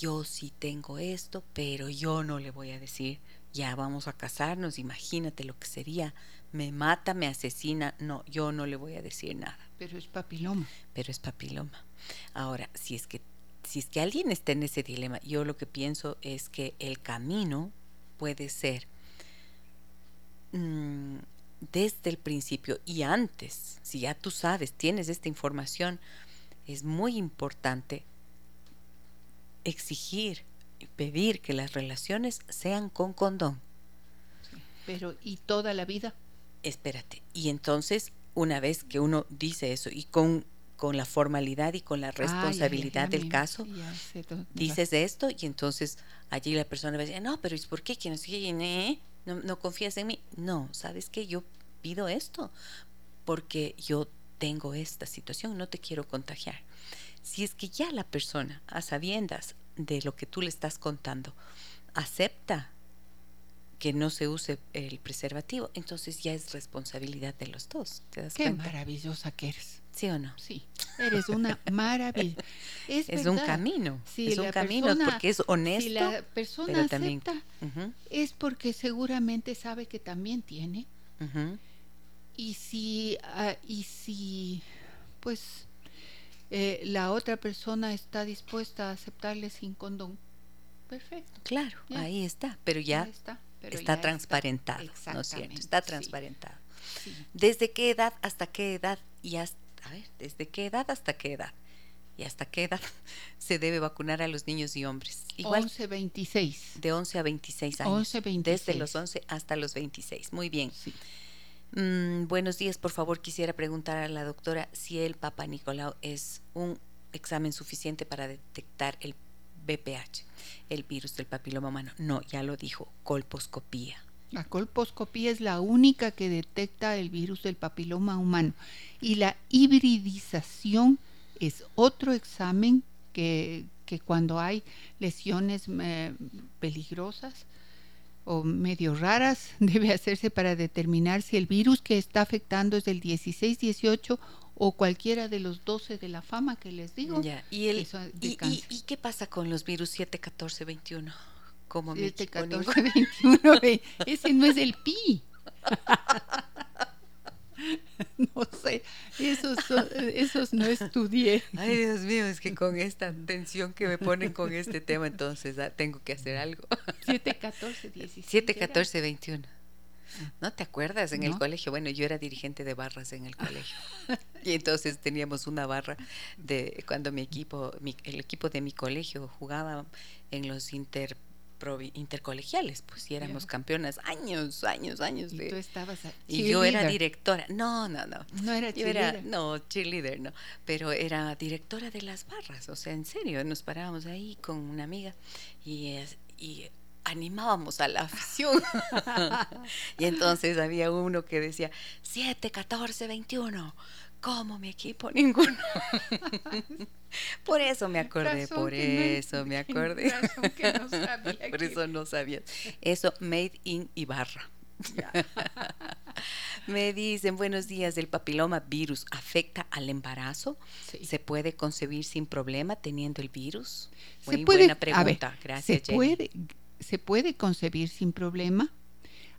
yo sí tengo esto, pero yo no le voy a decir, ya vamos a casarnos, imagínate lo que sería, me mata, me asesina, no, yo no le voy a decir nada. Pero es papiloma. Pero es papiloma. Ahora, si es que si es que alguien está en ese dilema, yo lo que pienso es que el camino puede ser mm, desde el principio y antes, si ya tú sabes, tienes esta información, es muy importante exigir y pedir que las relaciones sean con condón. pero ¿y toda la vida? Espérate. Y entonces, una vez que uno dice eso y con, con la formalidad y con la responsabilidad del caso, dices esto y entonces allí la persona va a decir, no, pero ¿es por qué? ¿Quién no, no confías en mí. No, ¿sabes qué? Yo pido esto porque yo tengo esta situación, no te quiero contagiar. Si es que ya la persona, a sabiendas de lo que tú le estás contando, acepta que no se use el preservativo, entonces ya es responsabilidad de los dos. Qué maravillosa que eres. ¿Sí o no? Sí, eres una maravilla. Es, un camino, es un camino porque es honesto. Si la persona acepta, es porque seguramente sabe que también tiene. Y si, ah, y si, pues, eh, la otra persona está dispuesta a aceptarle sin condón, perfecto. Claro, ahí está, pero ya está, transparentado, ¿no es cierto? Está transparentado. ¿Desde qué edad hasta qué edad? Y hasta, a ver, ¿desde qué edad hasta qué edad? ¿Y hasta qué edad [laughs] se debe vacunar a los niños y hombres? Igual, 11, 26. De 11 a 26 años. 11, 26. Desde los 11 hasta los 26. Muy bien. Sí. Mm, buenos días, por favor, quisiera preguntar a la doctora si el Papa Nicolau es un examen suficiente para detectar el BPH, el virus del papiloma humano. No, ya lo dijo, colposcopía. La colposcopía es la única que detecta el virus del papiloma humano y la hibridización es otro examen que, que cuando hay lesiones eh, peligrosas o medio raras [laughs] debe hacerse para determinar si el virus que está afectando es del 16-18 o cualquiera de los 12 de la fama que les digo. ¿Y, el, y, qué pasa con los virus 7, 14, 21? Como 7, 14, 21. Ese no es el pi. [laughs] no sé, esos, esos no estudié. Ay, Dios mío, es que con esta tensión que me ponen con este tema, entonces ah, tengo que hacer algo. 7, 14, 17. 7, 14, 21. ¿No te acuerdas? En el colegio, bueno, yo era dirigente de barras en el colegio. y entonces teníamos una barra de cuando mi equipo, el equipo de mi colegio jugaba en los inter intercolegiales, pues y éramos campeonas años, años, años. Y de, tú estabas Y yo era directora. No, no, no. No era cheerleader. no, cheerleader, no. Pero era directora de las barras, o sea, en serio, nos parábamos ahí con una amiga y, y animábamos a la afición. [laughs] y entonces había uno que decía, 7, 14, 21. ¿Cómo mi equipo? [laughs] Ninguno. por eso me acordé, por eso me acordé. [laughs] por eso no sabía. Eso, Made in Ibarra. [laughs] Me dicen, buenos días, ¿el papiloma virus afecta al embarazo? ¿Se puede concebir sin problema teniendo el virus? Muy buena pregunta, gracias. Se puede, se puede concebir sin problema.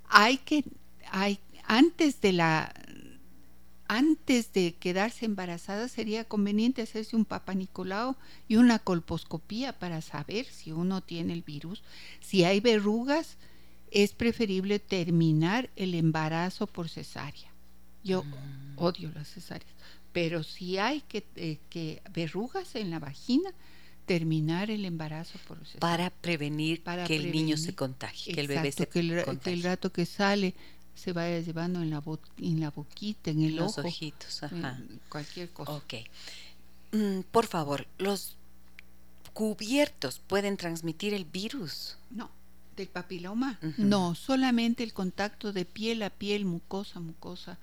Hay que, hay, antes de la, antes de quedarse embarazada sería conveniente hacerse un papa Nicolau y una colposcopía para saber si uno tiene el virus. Si hay verrugas, es preferible terminar el embarazo por cesárea. Yo mm. odio las cesáreas, pero si hay que, eh, que verrugas en la vagina, terminar el embarazo por para prevenir que el niño se contagie, que el bebé se que el, que el rato que sale se vaya llevando en la en la boquita, en el los ojitos, ajá. cualquier cosa. Ok. Mm, por favor, los cubiertos pueden transmitir el virus. No, del papiloma. No, solamente el contacto de piel a piel, mucosa, mucosa.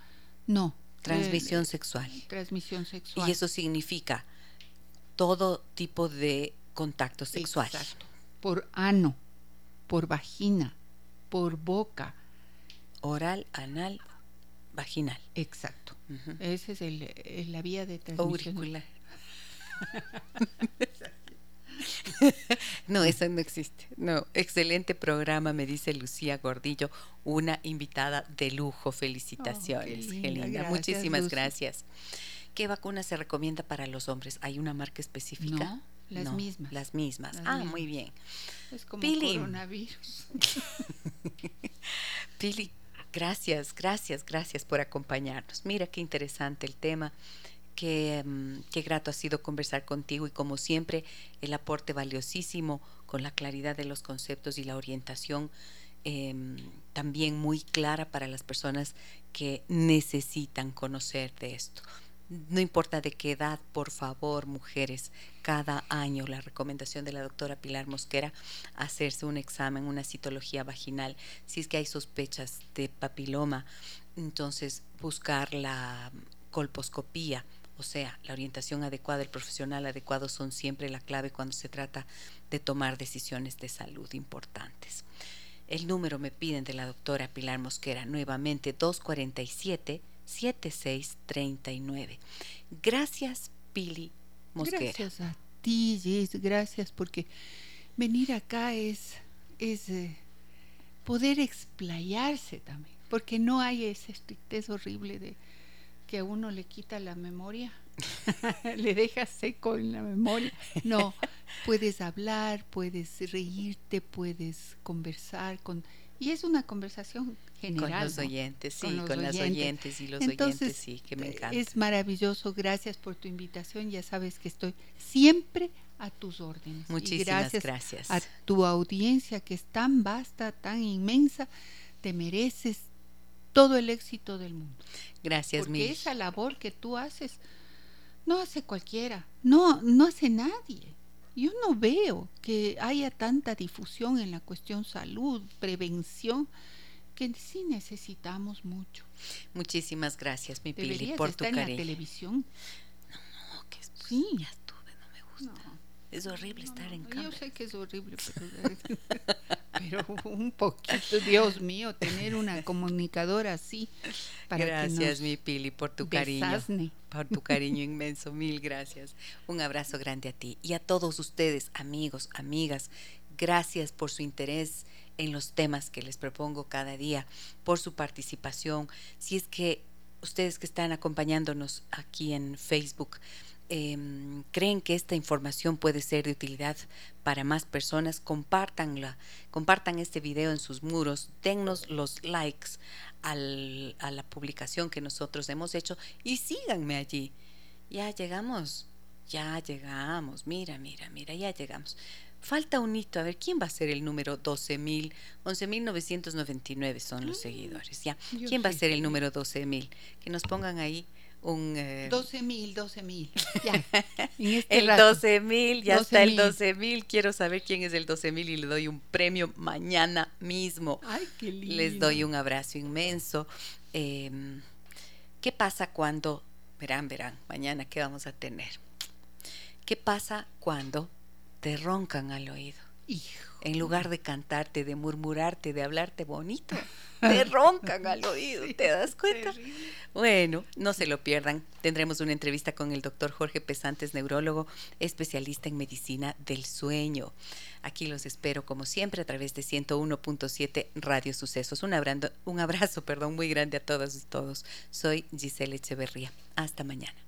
No. Transmisión sexual. Transmisión sexual. Y eso significa todo tipo de contacto sexual. Exacto. Por ano, por vagina, por boca. Oral, anal, vaginal. Exacto. Esa es el, la vía de transmisión. Auricular. [laughs] no, eso no existe. No, excelente programa, me dice Lucía Gordillo, una invitada de lujo. Felicitaciones, oh, Muchísimas gracias. ¿Qué vacuna se recomienda para los hombres? ¿Hay una marca específica? No, las mismas. Las mismas. ah, muy bien. Es como Pili. coronavirus. [laughs] Pili, gracias, gracias, gracias por acompañarnos. Mira qué interesante el tema. Qué, mm, qué, grato ha sido conversar contigo y como siempre el aporte valiosísimo con la claridad de los conceptos y la orientación em, también muy clara para las personas que necesitan conocer de esto no importa de qué edad, por favor, mujeres, cada año la recomendación de la doctora Pilar Mosquera, hacerse un examen, una citología vaginal, si es que hay sospechas de papiloma, entonces buscar la colposcopía, o sea, la orientación adecuada, el profesional adecuado son siempre la clave cuando se trata de tomar decisiones de salud importantes. El número me piden de la doctora Pilar Mosquera, nuevamente 247 7639. Gracias, Pili Mosquera. Gracias a ti, Gis, gracias porque venir acá es, es eh, poder explayarse también, porque no hay ese estrictez horrible de que a uno le quita la memoria, [laughs] le deja seco en la memoria. No, puedes hablar, puedes reírte, puedes conversar con y es una conversación general. Con los oyentes, sí, con, las oyentes y los oyentes, sí, que me encanta. Es maravilloso, gracias por tu invitación, ya sabes que estoy siempre a tus órdenes. Muchísimas gracias, A tu audiencia que es tan vasta, tan inmensa, te mereces todo el éxito del mundo. Gracias, Porque esa labor que tú haces no hace cualquiera, no, no hace nadie yo no veo que haya tanta difusión en la cuestión salud, prevención, que sí necesitamos mucho. Muchísimas gracias, mi Pili, por tu cariño. en la televisión? No, no, que es, sí. ya estuve, no me gusta. Es horrible estar en cámara. Yo sé que es horrible, [laughs] pero, un poquito, Dios mío, tener una comunicadora así. Para gracias, mi Pili, por tu cariño. Por tu cariño inmenso, mil gracias. Un abrazo grande a ti y a todos ustedes, amigos, amigas. Gracias por su interés en los temas que les propongo cada día, por su participación. Si es que ustedes que están acompañándonos aquí en Facebook, Em, creen que esta información puede ser de utilidad para más personas, compartanla, compartan este video en sus muros, dennos los likes a la publicación que nosotros hemos hecho y síganme allí. Ya llegamos, ya llegamos, mira, mira, mira, ya llegamos. Falta un hito. A ver, ¿quién va a ser el número 12.000? 11.999 son los mm, seguidores. Ya. ¿Quién va a ser el número 12.000? Que nos pongan ahí un... 12.000, 12.000. Ya. [laughs] Este el 12.000, ya está el 12.000. Quiero saber quién es el 12.000 y le doy un premio mañana mismo. Ay, qué lindo. Les doy un abrazo inmenso. Em, ¿Qué pasa cuando... Verán, verán, mañana qué vamos a tener. ¿Qué pasa cuando te roncan al oído. En lugar de cantarte, de murmurarte, de hablarte bonito, te [laughs] roncan al oído, ¿te das cuenta? Bueno, no se lo pierdan. Tendremos una entrevista con el doctor Jorge Pesantes, neurólogo, especialista en medicina del sueño. Aquí los espero como siempre a través de 101.7 Radio Sucesos. Un abrazo, un abrazo [laughs] perdón, muy grande a todas y todos. Soy Giselle Echeverría. Hasta mañana.